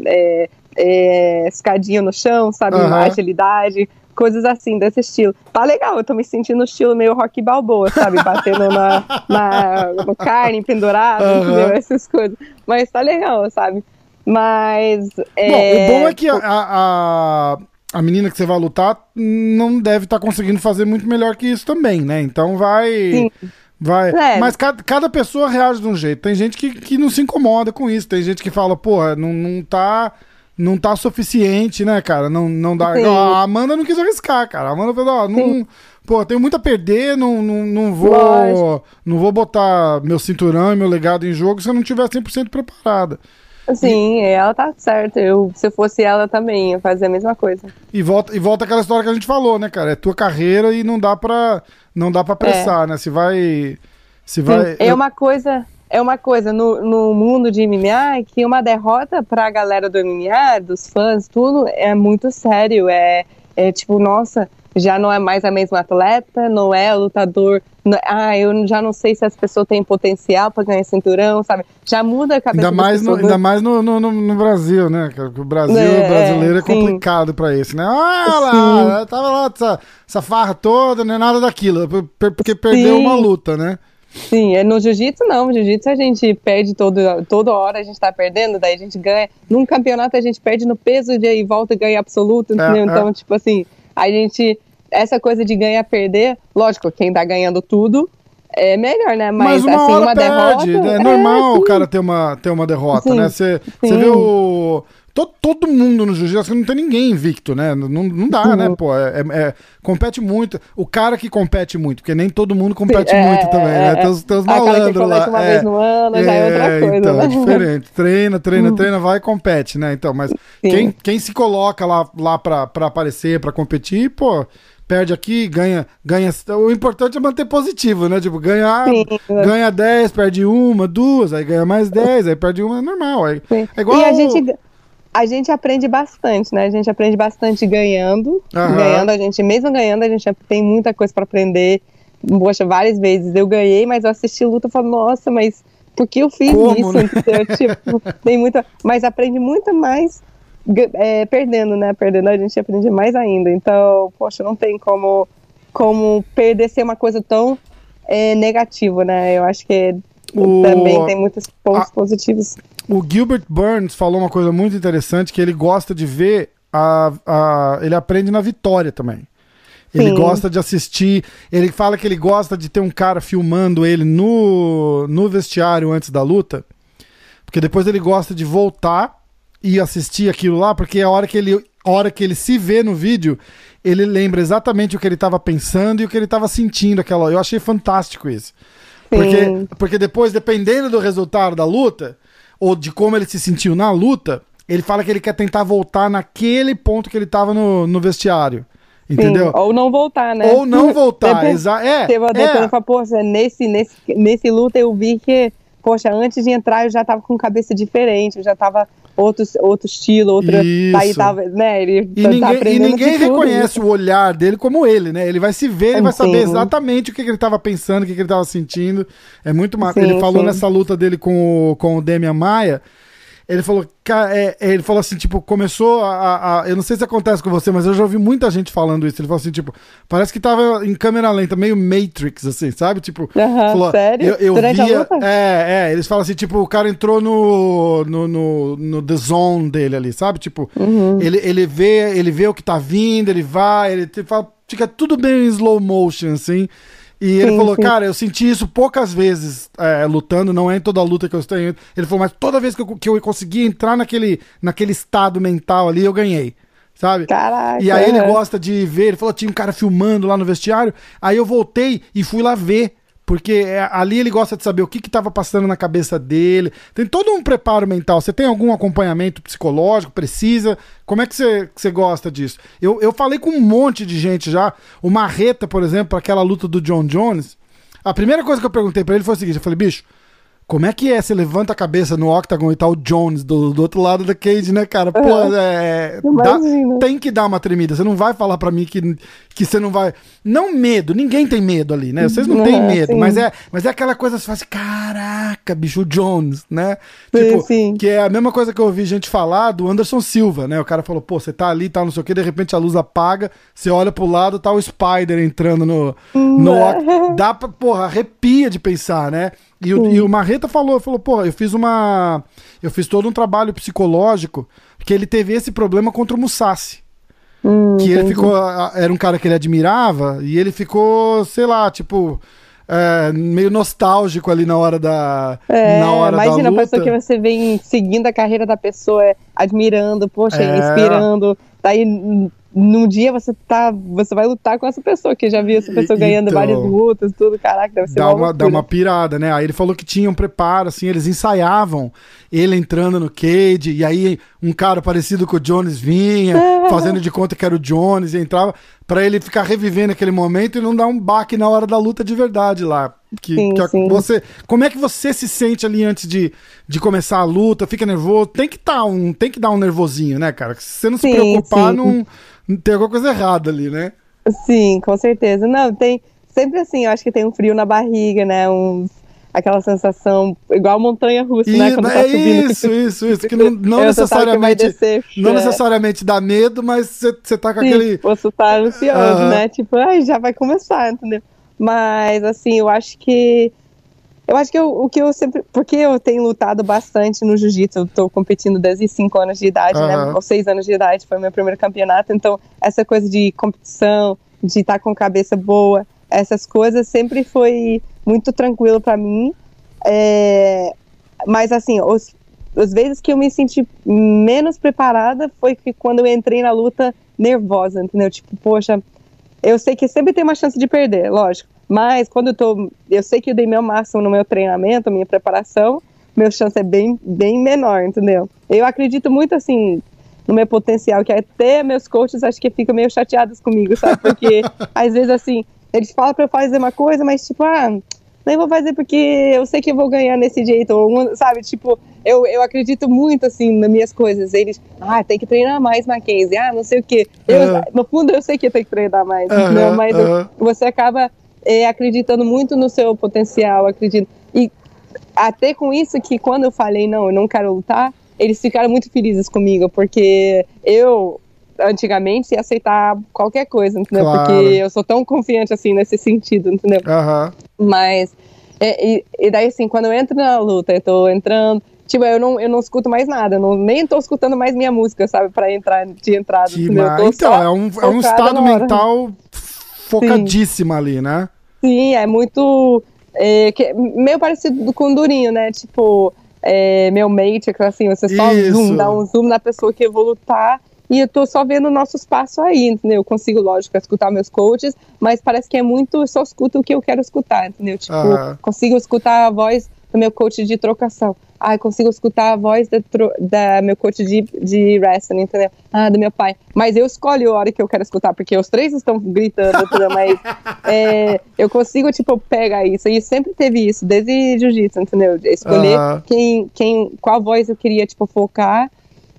é, é, escadinha no chão, sabe? Aham. Agilidade, coisas assim, desse estilo. Tá legal, eu tô me sentindo no estilo meio rock balboa, sabe? Batendo na, na no carne pendurado, Aham. entendeu? Essas coisas. Mas tá legal, sabe? Mas. Bom, o bom é que a, a- a menina que você vai lutar não deve estar tá conseguindo fazer muito melhor que isso também, né? Então vai. Sim. Vai. É. Mas cada, cada pessoa reage de um jeito. Tem gente que, que não se incomoda com isso. Tem gente que fala, porra, não, não tá. Não tá suficiente, né, cara? Não, não dá. A Amanda não quis arriscar, cara. A Amanda falou, ó, não. Pô, tenho muito a perder, não, não, não vou. Lógico. Não vou botar meu cinturão e meu legado em jogo se eu não tiver 100% preparada. Sim, e... ela tá certa. Eu, se eu fosse ela também, eu fazia a mesma coisa. E volta, e volta aquela história que a gente falou, né, cara? É tua carreira e não dá pra, não dá pra pressar, é. né? Se vai. Se vai. é uma coisa. É uma coisa no, no mundo de MMA que uma derrota pra galera do MMA, dos fãs, tudo, é muito sério. É, é tipo, nossa, já não é mais a mesma atleta, não é lutador. Não, ah, eu já não sei se as pessoas têm potencial para ganhar cinturão, sabe? Já muda a cabeça Ainda mais, no, ainda mais no, no, no, Brasil, né? Porque o Brasil, é, brasileiro é, é complicado para isso, né? Ah, lá, tava lá essa, essa farra toda, não é nada daquilo, porque perdeu sim. uma luta, né? Sim, é no jiu-jitsu não. No jiu-jitsu a gente perde todo, toda hora, a gente tá perdendo, daí a gente ganha. Num campeonato a gente perde no peso e volta e ganha absoluto, é, entendeu? Então, é. tipo assim, a gente, essa coisa de ganhar, perder, lógico, quem tá ganhando tudo é melhor, né? Mas, Mas uma, assim, uma perde, derrota. É normal é, o cara ter uma, ter uma derrota, sim, né? Você vê o. Todo, todo mundo no jiu-jitsu não tem ninguém invicto, né? Não, não dá, uhum. né? Pô, é, é, é, compete muito. O cara que compete muito, porque nem todo mundo compete Sim, muito é, também, né? É. Tem os, tem os malandros lá. Uma vez no ano, já é outra coisa. Então, né? é diferente. Treina, treina, uhum. treina, vai e compete, né? Então, mas quem, quem se coloca lá, lá pra, pra aparecer, pra competir, pô perde aqui, ganha, ganha. O importante é manter positivo, né? Tipo, ganhar, Sim. ganha 10, perde uma, duas, aí ganha mais 10, aí perde uma, é normal. Aí, é igual. E a gente a gente aprende bastante, né? A gente aprende bastante ganhando. Uhum. Ganhando, a gente, mesmo ganhando, a gente tem muita coisa para aprender. Poxa, várias vezes eu ganhei, mas eu assisti luta e falo, nossa, mas por que eu fiz Como, isso? Né? tipo, tem muita. Mas aprende muito mais é, perdendo, né? Perdendo a gente aprende mais ainda. Então, poxa, não tem como, como perder ser uma coisa tão é, negativa, né? Eu acho que o... também tem muitos pontos a... positivos. O Gilbert Burns falou uma coisa muito interessante que ele gosta de ver a, a ele aprende na vitória também. Ele Sim. gosta de assistir. Ele fala que ele gosta de ter um cara filmando ele no, no vestiário antes da luta. Porque depois ele gosta de voltar e assistir aquilo lá, porque a hora que ele, hora que ele se vê no vídeo, ele lembra exatamente o que ele estava pensando e o que ele estava sentindo aquela. Eu achei fantástico isso. Porque, porque depois, dependendo do resultado da luta, ou de como ele se sentiu na luta, ele fala que ele quer tentar voltar naquele ponto que ele tava no, no vestiário. Entendeu? Sim, ou não voltar, né? Ou não voltar, exato. É, Teve é. Fala, poxa, nesse, nesse, nesse luta eu vi que, poxa, antes de entrar eu já tava com cabeça diferente, eu já tava outro, outro estilo, outra. Isso. Aí tava, né? Ele e tá ninguém, e ninguém reconhece tudo. o olhar dele como ele, né? Ele vai se ver, ele vai saber exatamente o que, que ele estava pensando, o que, que ele estava sentindo. É muito massa. Ele falou sim. nessa luta dele com o, com o Demian Maia ele falou, é, é, ele falou assim, tipo, começou a, a, Eu não sei se acontece com você, mas eu já ouvi muita gente falando isso. Ele falou assim, tipo, parece que tava em câmera lenta, meio Matrix, assim, sabe? Tipo, falou, sério? Eu, eu via. É, é, eles falam assim, tipo, o cara entrou no, no, no, no The Zone dele ali, sabe? Tipo, uhum. ele, ele, vê, ele vê o que tá vindo, ele vai, ele fala, fica tudo bem em slow motion, assim. E ele sim, falou, sim. cara, eu senti isso poucas vezes é, lutando, não é em toda a luta que eu estou Ele falou, mas toda vez que eu, que eu consegui entrar naquele, naquele estado mental ali, eu ganhei. Sabe? Caraca. E aí ele gosta de ver, ele falou, tinha um cara filmando lá no vestiário. Aí eu voltei e fui lá ver porque é, ali ele gosta de saber o que estava passando na cabeça dele. Tem todo um preparo mental. Você tem algum acompanhamento psicológico? Precisa? Como é que você, que você gosta disso? Eu, eu falei com um monte de gente já. O Marreta, por exemplo, aquela luta do John Jones. A primeira coisa que eu perguntei para ele foi o seguinte: eu falei, bicho, como é que é? Você levanta a cabeça no Octagon e tá o Jones do, do outro lado da cage, né, cara? Pô, uhum. é, dá, tem que dar uma tremida. Você não vai falar para mim que, que você não vai. Não medo, ninguém tem medo ali, né? Vocês não é, têm medo, mas é, mas é aquela coisa que você fala assim: caraca, bicho, Jones, né? Tipo, sim. que é a mesma coisa que eu ouvi gente falar do Anderson Silva, né? O cara falou: pô, você tá ali, tá não sei o que, de repente a luz apaga, você olha pro lado, tá o Spider entrando no. no hum. dá pra, porra, arrepia de pensar, né? E o, e o, Marreta falou, falou, pô, eu fiz uma. Eu fiz todo um trabalho psicológico, que ele teve esse problema contra o Musashi. Hum, que ele entendi. ficou. a- Era um cara que ele admirava, e ele ficou, sei lá, tipo. é, meio nostálgico ali na hora da. É, na hora imagina da a luta. pessoa que você vem seguindo a carreira da pessoa, admirando, poxa, É. inspirando. Daí n- num dia você tá. Você vai lutar com essa pessoa, que já viu essa pessoa ganhando então, lutas lutas, tudo, caraca, deve ser dá uma, uma, dá uma pirada, né? Aí ele falou que tinha um preparo, assim, eles ensaiavam ele entrando no cage, e aí um cara parecido com o Jones vinha, fazendo de conta que era o Jones, e entrava, pra ele ficar revivendo aquele momento e não dar um baque na hora da luta de verdade lá. Que, Sim, que sim. você, como é que você se sente ali antes de, de começar a luta? Fica nervoso? Tem que, tá um, tem que dar um nervosinho, né, cara? Se você não se Sim, preocupar, sim. não, não tem alguma coisa errada ali, né? Sim, com certeza. Não, tem. Sempre assim, eu acho que tem um frio na barriga, né? Um, aquela sensação, igual montanha russa, né? E- Quando é tá subindo. isso, isso, isso. Que não, não necessariamente. descer, Não é. necessariamente dá medo, mas você tá com Sim, aquele. você tá ansioso, Aham. né? Tipo, ai, já vai começar, entendeu? Mas, assim, eu acho que. Eu acho que eu- o que eu sempre. Porque eu tenho lutado bastante no jiu-jitsu, eu tô competindo desde 5 anos de idade, né? Aham. Ou 6 anos de idade, foi meu primeiro campeonato. Então, essa coisa de competição, de estar com cabeça boa, essas coisas sempre foi muito tranquilo pra mim. É, Mas, assim, os, as vezes que eu me senti menos preparada foi que quando eu entrei na luta nervosa, entendeu? Tipo, poxa, eu sei que sempre tem uma chance de perder, lógico. Mas quando eu tô. Eu sei que eu dei meu máximo no meu treinamento, minha preparação, meu chance é bem, bem menor, entendeu? Eu acredito muito assim no meu potencial, que até meus coaches acho que ficam meio chateados comigo, sabe? Porque às vezes assim, eles falam pra eu fazer uma coisa, mas tipo, ah, nem vou fazer porque eu sei que eu vou ganhar nesse jeito, ou, sabe? Tipo, eu, eu acredito muito, assim, nas minhas coisas. Eles, ah, tem que treinar mais, Mackenzie, ah, não sei o quê. Eu, Aham. No fundo, eu sei que tem que treinar mais, Aham, entendeu? mas eu- aham. você acaba é, acreditando muito no seu potencial, acredito. E até com isso que quando eu falei, não, eu não quero lutar, eles ficaram muito felizes comigo, porque eu antigamente ia aceitar qualquer coisa, entendeu? Claro. Porque eu sou tão confiante assim nesse sentido, entendeu? Aham. Mas, é, e, e daí assim, quando eu entro na luta, eu tô entrando, tipo, eu não, eu não escuto mais nada, eu não, nem tô escutando mais minha música, sabe, pra entrar de entrada, Que entendeu? Então, é um, é um estado na mental focadíssimo ali, né? Sim, é muito. É, que- meio parecido com o Durinho, né? Tipo, é, meu Matrix, assim, você só Isso. zoom, dá um zoom na pessoa que eu vou lutar e eu tô só vendo nossos passos aí, entendeu? Eu consigo, lógico, escutar meus coaches, mas parece que é muito, eu só escuto o que eu quero escutar, entendeu? Tipo, Aham. consigo escutar a voz do meu coach de trocação. Ah, consigo escutar a voz da, da meu coach de, de wrestling, entendeu? Ah, do meu pai. Mas eu escolho a hora que eu quero escutar, porque os três estão gritando, entendeu? Mas é, eu consigo, tipo, pegar isso. E sempre teve isso, desde jiu-jitsu, entendeu? Escolher Aham. quem, quem, qual voz eu queria, tipo, focar.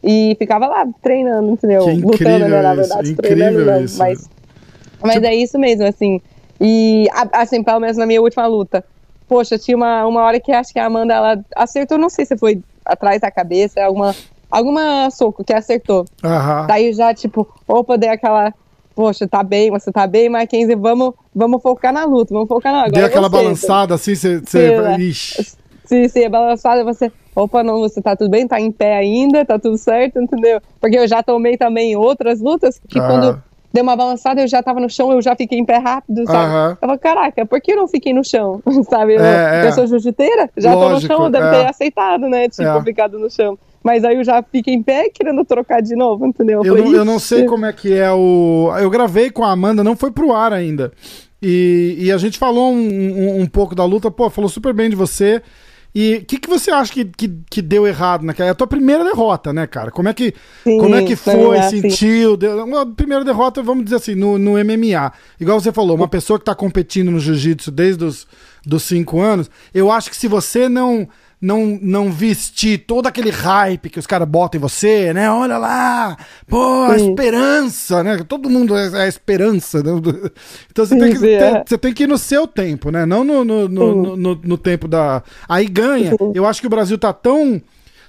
E ficava lá treinando, entendeu? Lutando, né, na verdade. isso, treinando, não, isso. Mas, mas é isso mesmo, assim. E, assim, pelo menos na minha última luta. Poxa, tinha uma, uma hora que acho que a Amanda, ela acertou, não sei se foi atrás da cabeça, alguma, alguma soco que acertou. Aham. Daí já, tipo, opa, dei aquela. Poxa, tá bem, você tá bem, Mackenzie, vamos, vamos focar na luta, vamos focar na. Agora Deu é aquela você, balançada assim, você. Sim, né? Ixi. Se, se é balançada, você. Opa, não, você tá tudo bem, tá em pé ainda, tá tudo certo, entendeu? Porque eu já tomei também outras lutas que quando deu uma balançada, eu já tava no chão, eu já fiquei em pé rápido, sabe? Aham. Eu falei, caraca, por que eu não fiquei no chão? sabe? Eu, É, é. eu sou jiu-jiteira, já tô no Lógico, chão, deve é. ter aceitado, né? Tipo, É. ficado no chão. Mas aí eu já fico em pé querendo trocar de novo, entendeu? Eu não, eu não sei como é que é o. Eu gravei com a Amanda, não foi pro ar ainda. E, e a gente falou um, um, um pouco da luta, pô, falou super bem de você. E o que, que você acha que, que, que deu errado naquela? É a tua primeira derrota, né, cara? Como é que, Sim, como é que foi? é. Sentiu? Deu, uma primeira derrota, vamos dizer assim, no, no MMA. Igual você falou, uma pessoa que tá competindo no jiu-jitsu desde os dos cinco anos, eu acho que se você não não, não vestir todo aquele hype que os caras botam em você, né? Olha lá, pô, a Sim. esperança, né? Todo mundo é, é a esperança. né? Então você tem, que, Sim, sim, ter- é. você tem que ir no seu tempo, né? Não no, no, no, no, no- no tempo da. Aí ganha. Eu acho que o Brasil tá tão.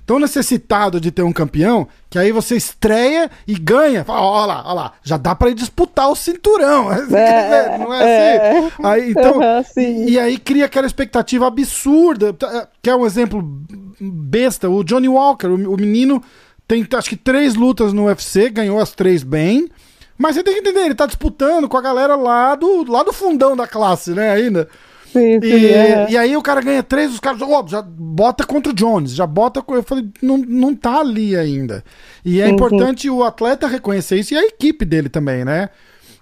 Tão necessitado de ter um campeão que aí você estreia e ganha. Fala, ó lá, ó lá, já dá pra ir disputar o cinturão. É, não é é. assim? Aí, então, sim. e aí cria aquela expectativa absurda. Tá, Quer um exemplo besta? O Johnny Walker, o, o menino tem acho que três lutas no UFC, ganhou as três bem. Mas você tem que entender, ele tá disputando com a galera lá do, lá do fundão da classe, né, ainda. Sim, sim, E, é. e aí o cara ganha três, os caras, ó, já bota contra o Jones, já bota. Eu falei, não, não tá ali ainda. E é Sim, importante o atleta reconhecer isso e a equipe dele também, né?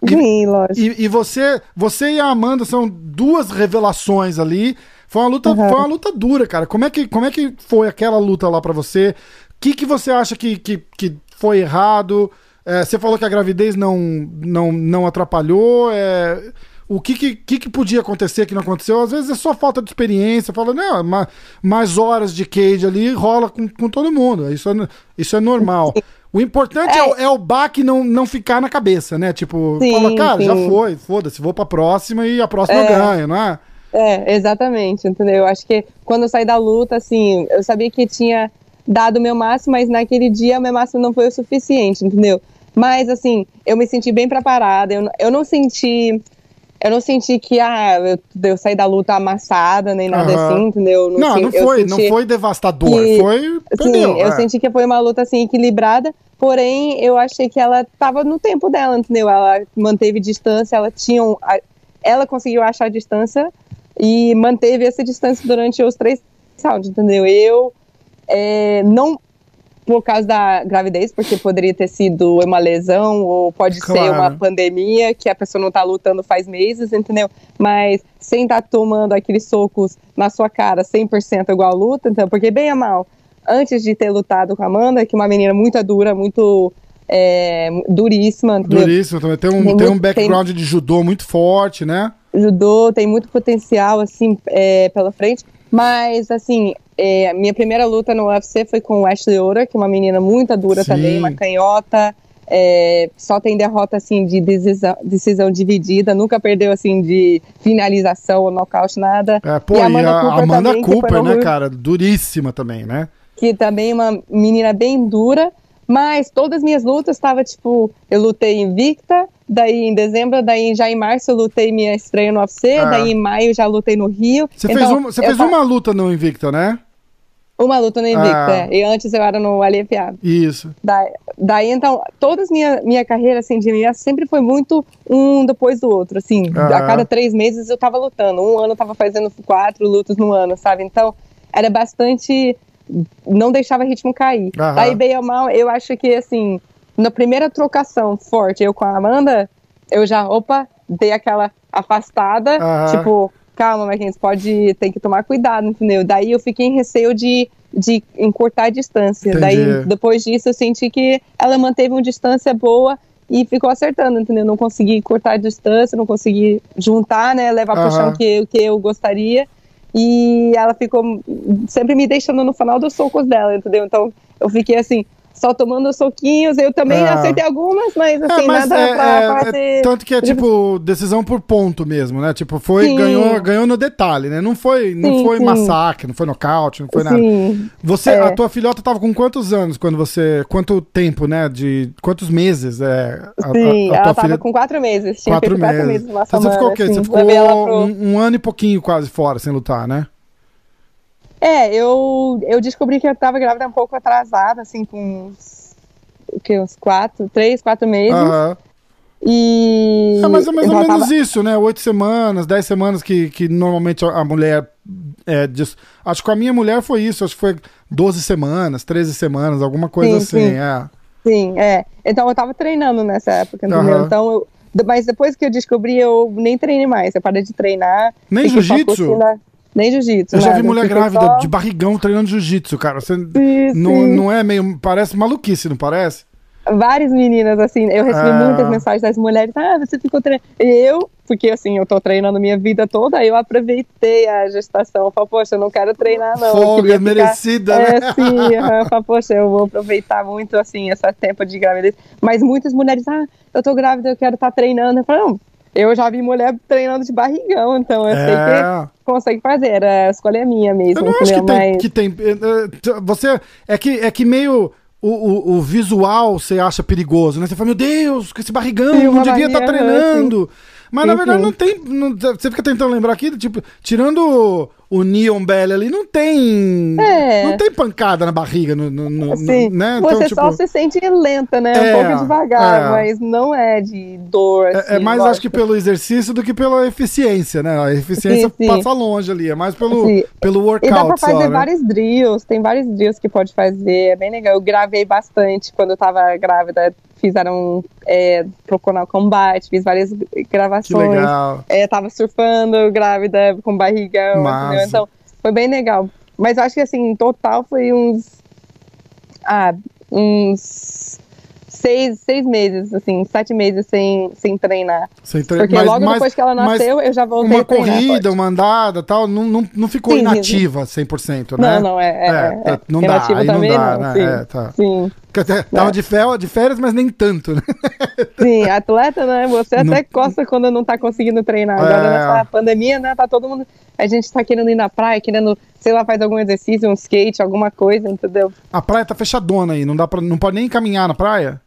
E, Sim, lógico. e, e você, você e a Amanda são duas revelações ali. Foi uma luta, Uhum. foi uma luta dura, cara. Como é que, como é que foi aquela luta lá pra você? O que, que você acha que, que, que foi errado? É, você falou que a gravidez não, não, não atrapalhou. é, o que, que, que, que podia acontecer que não aconteceu? Às vezes é só falta de experiência. Fala, não, ma- mais horas de cage ali rola com, com todo mundo. Isso é, isso é normal. O importante é, o- é o baque não, não ficar na cabeça, né? Tipo, Sim, fala, cara, já sim. foi, foda-se, vou pra próxima e a próxima É. ganho, não é? É, exatamente, entendeu? Eu acho que quando eu saí da luta, assim, eu sabia que tinha dado o meu máximo, mas naquele dia o meu máximo não foi o suficiente, entendeu? Mas, assim, eu me senti bem preparada, eu, eu não senti. Eu não senti que ah, eu, eu saí da luta amassada, nem nada Aham. assim, entendeu? Não, não eu foi, não foi devastador, que- foi. Perdeu. Sim, eu é. senti que foi uma luta assim equilibrada, porém eu achei que ela estava no tempo dela, entendeu? Ela manteve distância, ela tinha um, ela conseguiu achar a distância e manteve essa distância durante os três rounds, entendeu? Eu é, não por causa da gravidez, porque poderia ter sido uma lesão ou pode ser Claro. uma pandemia que a pessoa não tá lutando faz meses, entendeu? Mas sem estar tomando aqueles socos na sua cara 100% igual a luta, então, porque bem a mal, antes de ter lutado com a Amanda, que é uma menina muito dura, muito é, duríssima, entendeu? Duríssimo também. Tem um, Tem tem um background de judô muito forte, né? judô tem muito potencial assim é, pela frente mas assim é, a minha primeira luta no UFC foi com Ashley Ora que é uma menina muito dura Sim. também uma canhota é, só tem derrota assim de decisão, decisão dividida nunca perdeu assim de finalização ou nocaute nada É, pô, E e a a Amanda Amanda, Cooper também, que foi Cooper, né, Rio- cara? Duríssima também, né? que também é uma menina bem dura, mas todas as minhas lutas estava tipo, eu lutei invicta, daí em dezembro, daí já em março eu lutei minha estreia no UFC, Ah. daí em maio já lutei no Rio. Você Então, fez, uma, você fez uma luta no Invicta, né? uma luta no invicta, Ah. é. e antes eu era no aliviado. Isso. Daí, daí então, todas minha minha carreira assim de MMA sempre foi muito um depois do outro, assim, Ah. a cada três meses eu tava lutando, um ano eu tava fazendo quatro lutas no ano, sabe? Então era bastante, não deixava o ritmo cair. Aham. Daí bem ou mal, eu acho que assim, na primeira trocação forte eu com a Amanda, eu já, opa, dei aquela afastada, Aham. tipo, calma, Marquinhos, pode, tem que tomar cuidado, entendeu? Daí eu fiquei em receio de, de encurtar a distância. Entendi. Daí, depois disso, eu senti que ela manteve uma distância boa e ficou acertando, entendeu? Não consegui cortar a distância, não consegui juntar, né, levar pro Aham. chão que, que eu gostaria. E ela ficou sempre me deixando no final dos socos dela, entendeu? Então, eu fiquei assim, só tomando os soquinhos. Eu também Ah. acertei algumas, mas assim, É, mas nada é- pra é- fazer... é tanto que é tipo decisão por ponto mesmo, né? Tipo, foi, Sim. ganhou, ganhou no detalhe, né? Não foi, não Sim, foi sim. massacre, não foi nocaute, não foi nada. Você, É. a tua filhota tava com quantos anos quando você, quanto tempo, né? De quantos meses é? A, a- sim. a ela tua tava filha- com quatro meses. Tinha quatro feito quatro meses. meses Então você semana, ficou o quê? assim. Você ficou ela pro- um, um ano e pouquinho quase fora sem lutar, né? É, eu, eu descobri que eu tava grávida um pouco atrasada, assim, com uns, o quê, uns quatro, três, quatro meses. Aham. E. É mais ou, mais ou menos tava- isso, né? Oito semanas, dez semanas que, que normalmente a mulher. É, diz- acho que com a minha mulher foi isso, acho que foi 12 semanas, 13 semanas, alguma coisa Sim, assim. sim. É. Sim, é. Então eu tava treinando nessa época, entendeu? Aham. Então eu. Mas depois que eu descui, eu nem treinei mais. Eu parei de treinar. Nem jiu-jitsu? Nem jiu-jitsu. Eu já vi mulher grávida só- de barrigão treinando jiu-jitsu, cara. Você Sim, não, sim. não é meio. Parece maluquice, não parece? várias meninas, assim, eu recebi Ah. muitas mensagens das mulheres, ah, você ficou treinando. Eu, porque assim, eu tô treinando minha vida toda, eu aproveitei a gestação. Eu falei, poxa, eu não quero treinar, não. Folga queria ficar- merecida, É, né? sim, eu falei, poxa, eu vou aproveitar muito, assim, esse tempo de gravidez. Mas muitas mulheres, ah, eu tô grávida, eu quero estar treinando. Eu falei, não, eu já vi mulher treinando de barrigão, então eu sei É. que consegue fazer, era a escolha minha mesmo, Eu não acho que tem, Mas- que tem. eh, eh, Você. É que, é que meio. O, o, o visual você acha perigoso, né? Você fala, meu Deus, com esse barrigão, Sim, não devia estar barriga, treinando. Mas na verdade sim. não tem. não- você fica tentando lembrar aqui, tipo, tirando o Neon Belly ali, não tem. É. Não tem pancada na barriga, no, no, no- Assim, né? você tipo, só se sente lenta, né? É, um pouco devagar, é. mas não é de dor. é, é assim, mais, acho que pelo exercício do que pela eficiência, né? A eficiência Sim, sim. passa longe ali, é mais pelo, Sim. pelo E workout dá pra fazer só, né? vários drills, tem vários drills que pode fazer, é bem legal. Eu gravei bastante quando eu tava grávida, fizeram é, pro Canal Combate, fiz várias Que gravações. legal. É, tava surfando, grávida, com barrigão, Massa. entendeu? Então, foi bem legal. Mas eu acho que, assim, em total foi uns... Ah, uns... Seis, seis meses, assim, sete meses sem, sem treinar. Sem tre- Porque mas- logo mas- depois que ela nasceu, eu já voltei Uma treinar. corrida, uma andada tal, não, não, não ficou Sim, inativa 100%, né? Não, não, é. é, é, é, não dá, Inativa aí não também, dá, não, né? Sim, É, tá. sim. Até Tava de, fel- de férias, mas nem tanto, né? Sim, atleta, né? Você Não- até costa quando não tá conseguindo treinar. Agora É. nessa pandemia, né? Tá todo mundo. A gente tá querendo ir na praia, querendo, sei lá, faz algum exercício, um skate, alguma coisa, entendeu? A praia tá fechadona aí, não, dá pra, não pode nem caminhar na praia?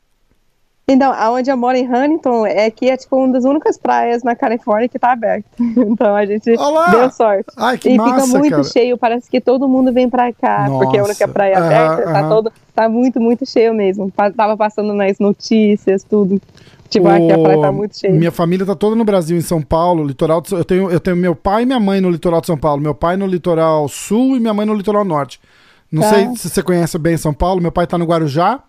Então, aonde eu moro em Huntington é que é tipo uma das únicas praias na Califórnia que tá aberta. Então a gente Olá! deu sorte. Ai, que e massa, fica muito cara. cheio, parece que todo mundo vem pra cá, porque é a única Nossa. praia aberta, tá aham. todo, tá muito, muito cheio mesmo. Tava passando nas notícias, tudo. Tipo, aqui a praia tá muito cheia. Minha família tá toda no Brasil, em São Paulo, litoral. de- eu, tenho, eu tenho meu pai e minha mãe no litoral de São Paulo. Meu pai no litoral sul e minha mãe no litoral norte. Não Tá. sei se você conhece bem São Paulo. Meu pai tá no Guarujá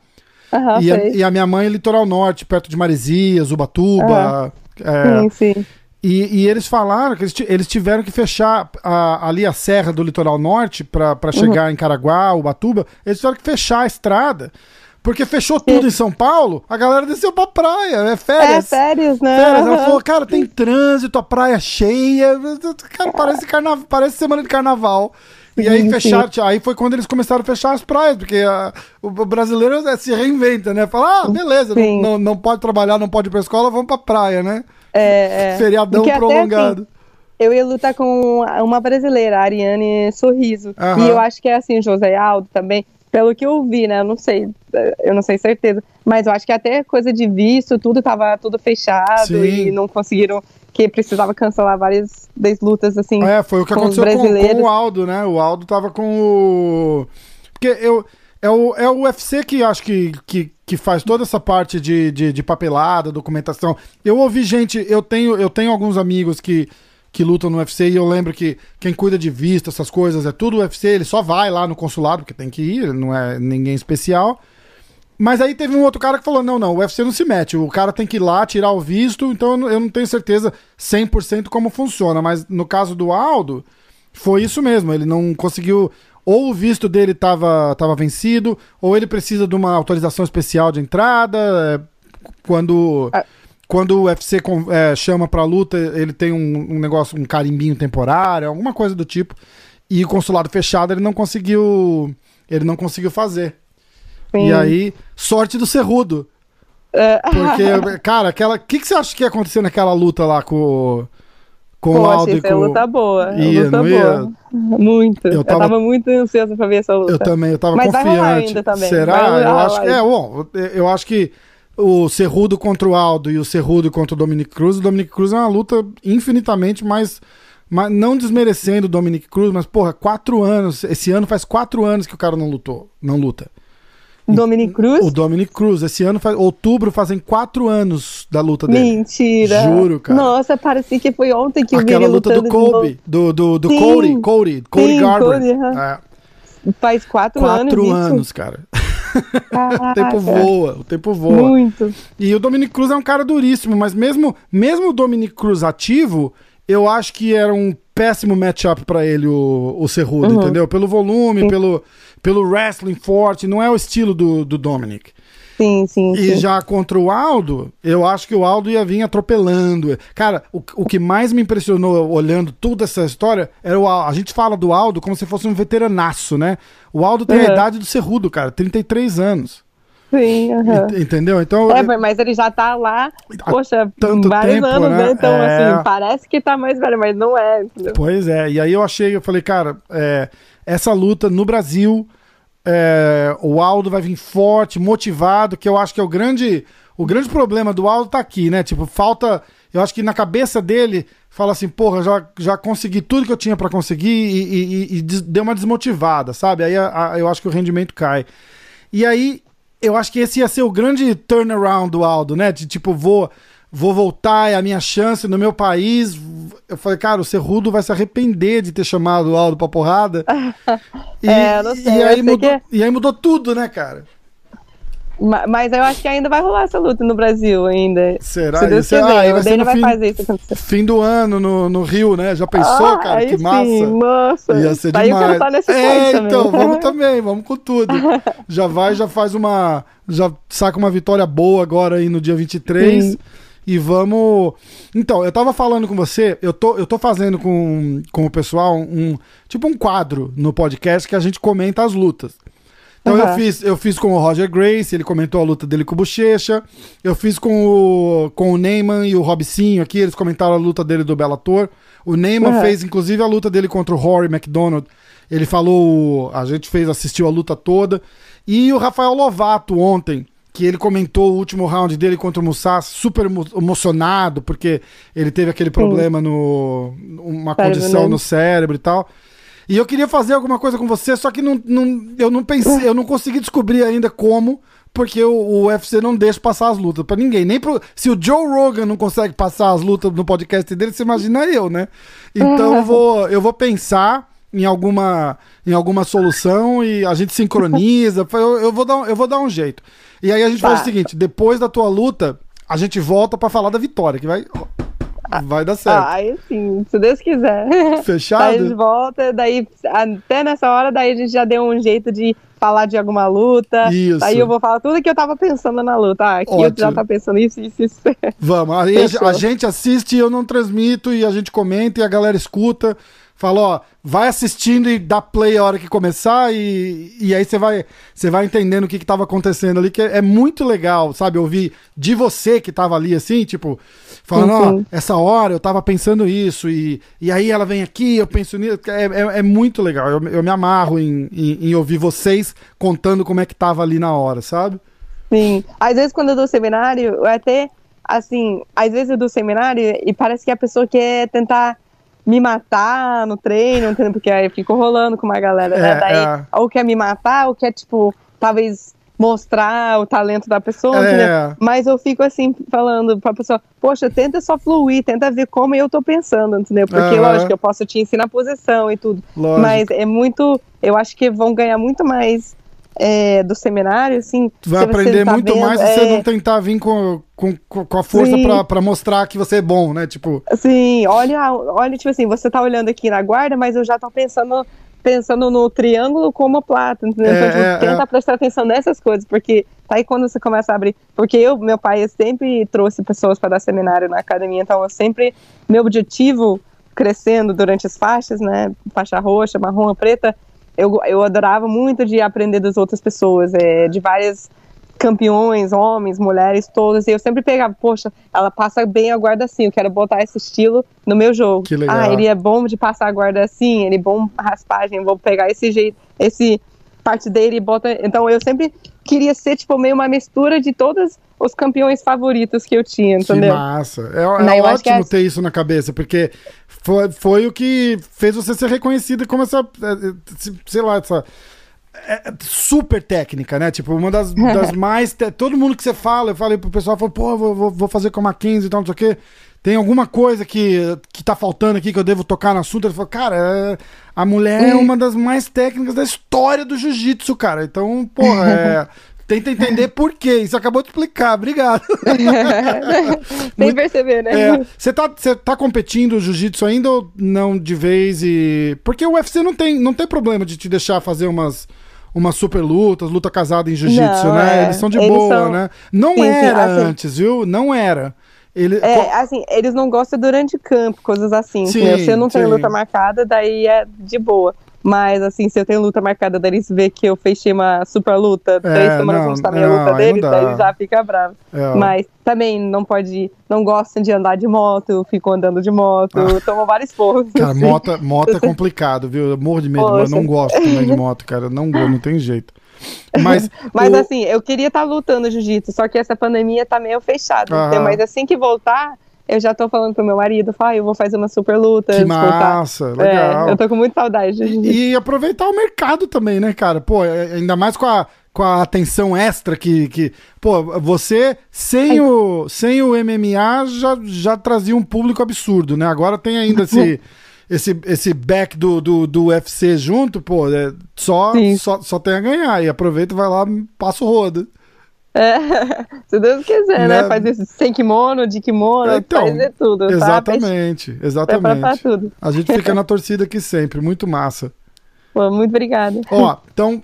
Aham, e, a, e a minha mãe litoral norte, perto de Maresias, Ubatuba. é, Sim, sim. E, e eles falaram que eles, eles tiveram que fechar a- ali a serra do litoral norte para Uhum. chegar em Caraguá, Ubatuba. Eles tiveram que fechar a estrada. Porque fechou tudo em São Paulo, a galera desceu pra praia, é É, férias. férias, né? Férias. Ela falou, cara, tem trânsito, a praia cheia. Cara, parece, carna... parece semana de carnaval. E aí fecharam, aí foi quando eles começaram a fechar as praias, porque a- o brasileiro é, se reinventa, né? Fala, ah, beleza, não, não, não pode trabalhar, não pode ir pra escola, vamos pra praia, né? É, é. Feriadão Porque até, prolongado. assim, eu ia lutar com uma brasileira, a Ariane Sorriso. Aham. E eu acho que é assim, José Aldo também. Pelo que eu vi, né? Eu não sei, eu não sei certeza. Mas eu acho que até coisa de visto, tudo tava tudo fechado Sim. e não conseguiram, que precisava cancelar várias lutas, assim. É, foi o que com aconteceu com, com o Aldo, né? O Aldo tava com o. Porque eu. É o, é o UFC que acho que, que, que faz toda essa parte de, de, de papelada, documentação. Eu ouvi gente, eu tenho, eu tenho alguns amigos que, que lutam no UFC e eu lembro que quem cuida de vista, essas coisas, é tudo UFC, ele só vai lá no consulado, porque tem que ir, não é ninguém especial. Mas aí teve um outro cara que falou: não, não, o UFC não se mete, o cara tem que ir lá tirar o visto, então eu não, tenho certeza 100% como funciona. Mas no caso do Aldo, foi isso mesmo, ele não conseguiu. Ou o visto dele estava tava vencido, ou ele precisa de uma autorização especial de entrada. é, Quando, Ah. quando o UFC é, chama pra luta, ele tem um, um negócio, um carimbinho temporário, alguma coisa do tipo. E o consulado fechado ele não conseguiu. Ele não conseguiu fazer. Sim. E aí, sorte do Cerrudo. É. Porque, cara, aquela. O que, que você acha que ia acontecer naquela luta lá com, o- com o Pô, Aldo achei e essa com. luta boa. é Ia, luta não boa. Muito. Eu Eu tava- tava... muito ansiosa pra ver essa luta. Eu também, eu tava Mas vai confiante. também. Será? Vai eu acho vai. que é, bom, eu acho que o Cerrudo contra o Aldo e o Cerrudo contra o Dominic Cruz, o Dominic Cruz é uma luta infinitamente mais. mais não desmerecendo o Dominic Cruz, mas, porra, quatro anos. Esse ano faz quatro anos que o cara não lutou. Não luta. Dominic Cruz? O Dominic Cruz, esse ano, faz, outubro, fazem quatro anos da luta dele. Mentira. Juro, cara. Nossa, parecia que foi ontem que eu vi Aquela luta do. Kobe, do, do, do Sim. Cody, Cody, Cody Sim, Garbrandt. Cody. É, Faz quatro, quatro anos. anos, isso. cara. Caraca, O tempo voa, o tempo voa. Muito. E o Dominic Cruz é um cara duríssimo, mas mesmo, mesmo o Dominic Cruz ativo, eu acho que era um péssimo matchup pra ele, o, o Cerrudo, Uhum. entendeu? Pelo volume, pelo, pelo wrestling forte, não é o estilo do, do Dominic. Sim, sim, E sim. já contra o Aldo, eu acho que o Aldo ia vir atropelando. Cara, o, o que mais me impressionou olhando toda essa história era o. A gente fala do Aldo como se fosse um veteranaço, né? O Aldo tem a Uhum. idade do Cerrudo, cara, 33 anos. Sim. Ent- Entendeu? Então. É, mas ele já tá lá, poxa, tanto vários tempo, anos, né? né? Então, É. assim, parece que tá mais velho, mas não é. entendeu? Pois é, e aí eu achei, eu falei, cara, é, essa luta no Brasil, é, o Aldo vai vir forte, motivado, que eu acho que é o grande, o grande problema do Aldo tá aqui, né? Tipo, falta, eu acho que na cabeça dele fala assim, porra, já, já consegui tudo que eu tinha para conseguir e, e, e, deu uma desmotivada, sabe? Aí a, a, eu acho que o rendimento cai. E aí eu acho que esse ia ser o grande turnaround do Aldo, né? De tipo, vou, vou voltar, é a minha chance no meu país. Eu falei, cara, o Cerrudo vai se arrepender de ter chamado o Aldo pra porrada. e, é, não sei. E aí, mudou, que... e aí mudou tudo, né, cara? Mas eu acho que ainda vai rolar essa luta no Brasil ainda. Será? Se Deus quiser, ah, vai, vai, vai fim, fazer isso acontecer. Fim do ano no, no Rio, né? Já pensou, ah, cara? Que massa. Sim, nossa. Ia ser tá demais. Aí nesse é, então, vamos também, vamos com tudo. já vai, já faz uma. Já saca uma vitória boa agora aí no dia 23. Sim. E vamos. Então, eu tava falando com você, eu tô, eu tô fazendo com, com o pessoal um. Tipo um quadro no podcast que a gente comenta as lutas. Então uhum. eu, fiz, eu fiz com o Roger Grace, ele comentou a luta dele com o Bochecha. Eu fiz com o, com o Neyman e o Robicinho aqui, eles comentaram a luta dele do Bellator. O Neyman uhum. fez, inclusive, a luta dele contra o Rory McDonald. Ele falou, a gente fez, assistiu a luta toda. E o Rafael Lovato ontem, que ele comentou o último round dele contra o Mussas, super emocionado, porque ele teve aquele problema no. uma condição né? no cérebro e tal. E eu queria fazer alguma coisa com você, só que não, não, eu não pensei, eu não consegui descobrir ainda como, porque o, o UFC não deixa passar as lutas para ninguém. Nem pro, se o Joe Rogan não consegue passar as lutas no podcast dele, você imagina eu, né? Então eu vou, eu vou pensar em alguma, em alguma solução e a gente sincroniza. Eu, eu, vou, dar, eu vou dar um jeito. E aí a gente tá. faz o seguinte: depois da tua luta, a gente volta para falar da vitória, que vai. Vai dar certo. Ah, aí sim, se Deus quiser. Fechado? Daí a gente volta, daí até nessa hora, daí a gente já deu um jeito de falar de alguma luta. Isso. Aí eu vou falar tudo que eu tava pensando na luta. Ah, aqui Ótimo. eu já tava pensando isso, isso, isso. Vamos, a, a gente assiste, eu não transmito e a gente comenta e a galera escuta. Fala, ó, vai assistindo e dá play a hora que começar e, e aí você vai, você vai entendendo o que, que tava acontecendo ali, que é, é muito legal, sabe? Ouvir de você que tava ali assim, tipo, falando, ó, essa hora eu tava pensando isso, e, e aí ela vem aqui, eu penso nisso. É, é, é muito legal. Eu, eu me amarro em, em, em, ouvir vocês contando como é que tava ali na hora, sabe? Sim. Às vezes quando eu dou seminário, eu até, assim, às vezes eu dou seminário e parece que a pessoa quer tentar me matar no treino, entendeu? Porque aí eu fico rolando com uma galera, né? É, Daí, é. ou quer me matar, ou quer, tipo, talvez mostrar o talento da pessoa, é. Mas eu fico assim, falando pra pessoa, poxa, tenta só fluir, tenta ver como eu tô pensando, entendeu? Porque, uhum. lógico, eu posso te ensinar a posição e tudo. Lógico. Mas é muito. Eu acho que vão ganhar muito mais é, do seminário, assim. Tu vai aprender tá muito vendo, mais se é... você não tentar vir com, com, com a força para mostrar que você é bom, né? Tipo. Sim, olha, olha, tipo assim, você tá olhando aqui na guarda, mas eu já tô pensando pensando no triângulo como plata, entendeu? É, então, tipo, é, tenta é. prestar atenção nessas coisas, porque tá aí quando você começa a abrir. Porque eu, meu pai, sempre trouxe pessoas para dar seminário na academia, então eu sempre. Meu objetivo crescendo durante as faixas, né? Faixa roxa, marrom, preta, eu, eu adorava muito de aprender das outras pessoas, é, de várias campeões, homens, mulheres, todos. E eu sempre pegava, poxa, ela passa bem a guarda assim, eu quero botar esse estilo no meu jogo. Que legal. Ah, ele é bom de passar a guarda assim, ele é bom raspagem, vou pegar esse jeito, esse parte dele e bota. Então eu sempre queria ser, tipo, meio uma mistura de todos os campeões favoritos que eu tinha, entendeu? Que massa. É, é ótimo é... ter isso na cabeça, porque foi, foi o que fez você ser reconhecida como essa, é, é, sei lá, essa é super técnica, né? Tipo, uma das, das mais. Te... Todo mundo que você fala, eu falei pro pessoal, falou, pô, vou, vou fazer com a Mackenzie e tal, não sei o quê. Tem alguma coisa que, que tá faltando aqui que eu devo tocar no assunto? Ele falou, cara, a mulher é uma das mais técnicas da história do jiu-jitsu, cara. Então, porra, é. Tenta entender por quê. Isso acabou de explicar, obrigado. Sem perceber, né? É, você tá, tá competindo jiu-jitsu ainda ou não de vez? E... Porque o UFC não tem, não tem problema de te deixar fazer umas umas super lutas, luta casada em jiu-jitsu, né? É. Eles são de eles boa, são... né? Não sim, era sim, assim... antes, viu? Não era. Ele... É, assim, eles não gostam durante campo, coisas assim. Sim, se eu não tenho luta marcada, daí é de boa. Mas, assim, se eu tenho luta marcada, daí eles vê que eu fechei uma super luta é, três semanas não, da minha não, luta dele, daí já fica bravo. É, Mas também não pode, não gostam de andar de moto, ficam andando de moto, ah. tomam vários porros. Cara, assim. moto, moto é complicado, viu? Eu morro de medo, Poxa. mas não gosto também de moto, cara. Não, não tem jeito. Mas, mas o... assim, eu queria estar tá lutando jiu-jitsu, só que essa pandemia tá meio fechada. Mas assim que voltar, eu já tô falando pro meu marido, fala, ah, eu vou fazer uma super luta. Que massa, tá? legal. É, eu tô com muita saudade. E, e, aproveitar o mercado também, né, cara? Pô, é, ainda mais com a, com a atenção extra que, que pô, você sem o, sem o MMA já, já trazia um público absurdo, né? Agora tem ainda esse, esse, esse back do, do, do UFC junto, pô, é, só, só, só tem a ganhar. E aproveita, vai lá, passa o rodo. É, se Deus quiser, né? né? Faz isso sem kimono, de kimono, então, faz tudo. Exatamente, tá? exatamente. É tudo. A gente fica na torcida aqui sempre, muito massa. Pô, muito obrigada. Ó, então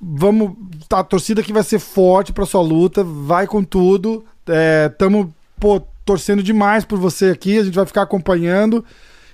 vamos. A torcida aqui vai ser forte pra sua luta, vai com tudo. É, tamo, pô, torcendo demais por você aqui, a gente vai ficar acompanhando.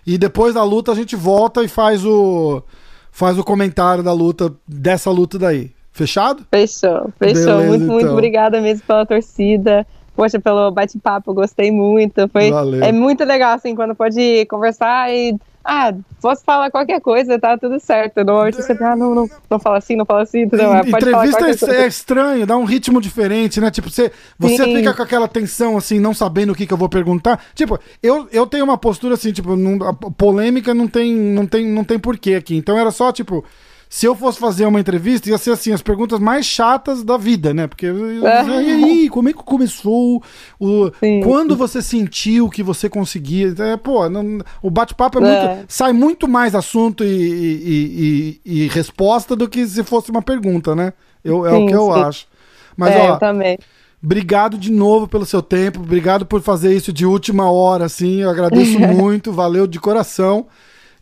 E depois da luta a gente volta e faz o faz o comentário da luta, dessa luta daí. Fechado? Fechou, fechou. Beleza, muito, então. muito obrigada mesmo pela torcida. Poxa, pelo bate-papo, gostei muito. Foi, Valeu. é muito legal, assim, quando pode conversar e. Ah, posso falar qualquer coisa, tá tudo certo. Não, você, ah, não, não, não fala assim, não fala assim. Entendeu? Entrevista é, é, estranho, dá um ritmo diferente, né? Tipo, você, você fica com aquela tensão, assim, não sabendo o que, que eu vou perguntar. Tipo, eu, eu tenho uma postura assim, tipo, não, polêmica não tem, não, tem, não tem porquê aqui. Então era só, tipo se eu fosse fazer uma entrevista, ia ser assim, as perguntas mais chatas da vida, né? Porque, e aí, como é que começou? O, quando você sentiu que você conseguia? É, pô, não, o bate-papo é, é muito. Sai muito mais assunto e, e, e, e, resposta do que se fosse uma pergunta, né? Eu, é sim, o que eu acho. Mas, é, ó, eu também. Obrigado de novo pelo seu tempo, obrigado por fazer isso de última hora, assim. Eu agradeço muito, valeu de coração.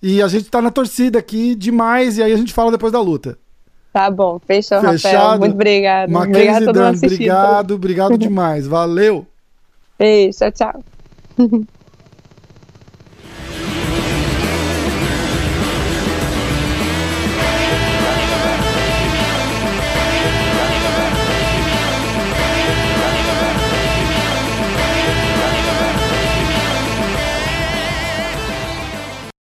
E a gente tá na torcida aqui demais, e aí a gente fala depois da luta. Tá bom, fechou, Fechado. Rafael. Muito obrigado. Mackenzie obrigado, Dan, obrigado, obrigado demais. Valeu. Beijo, tchau, tchau.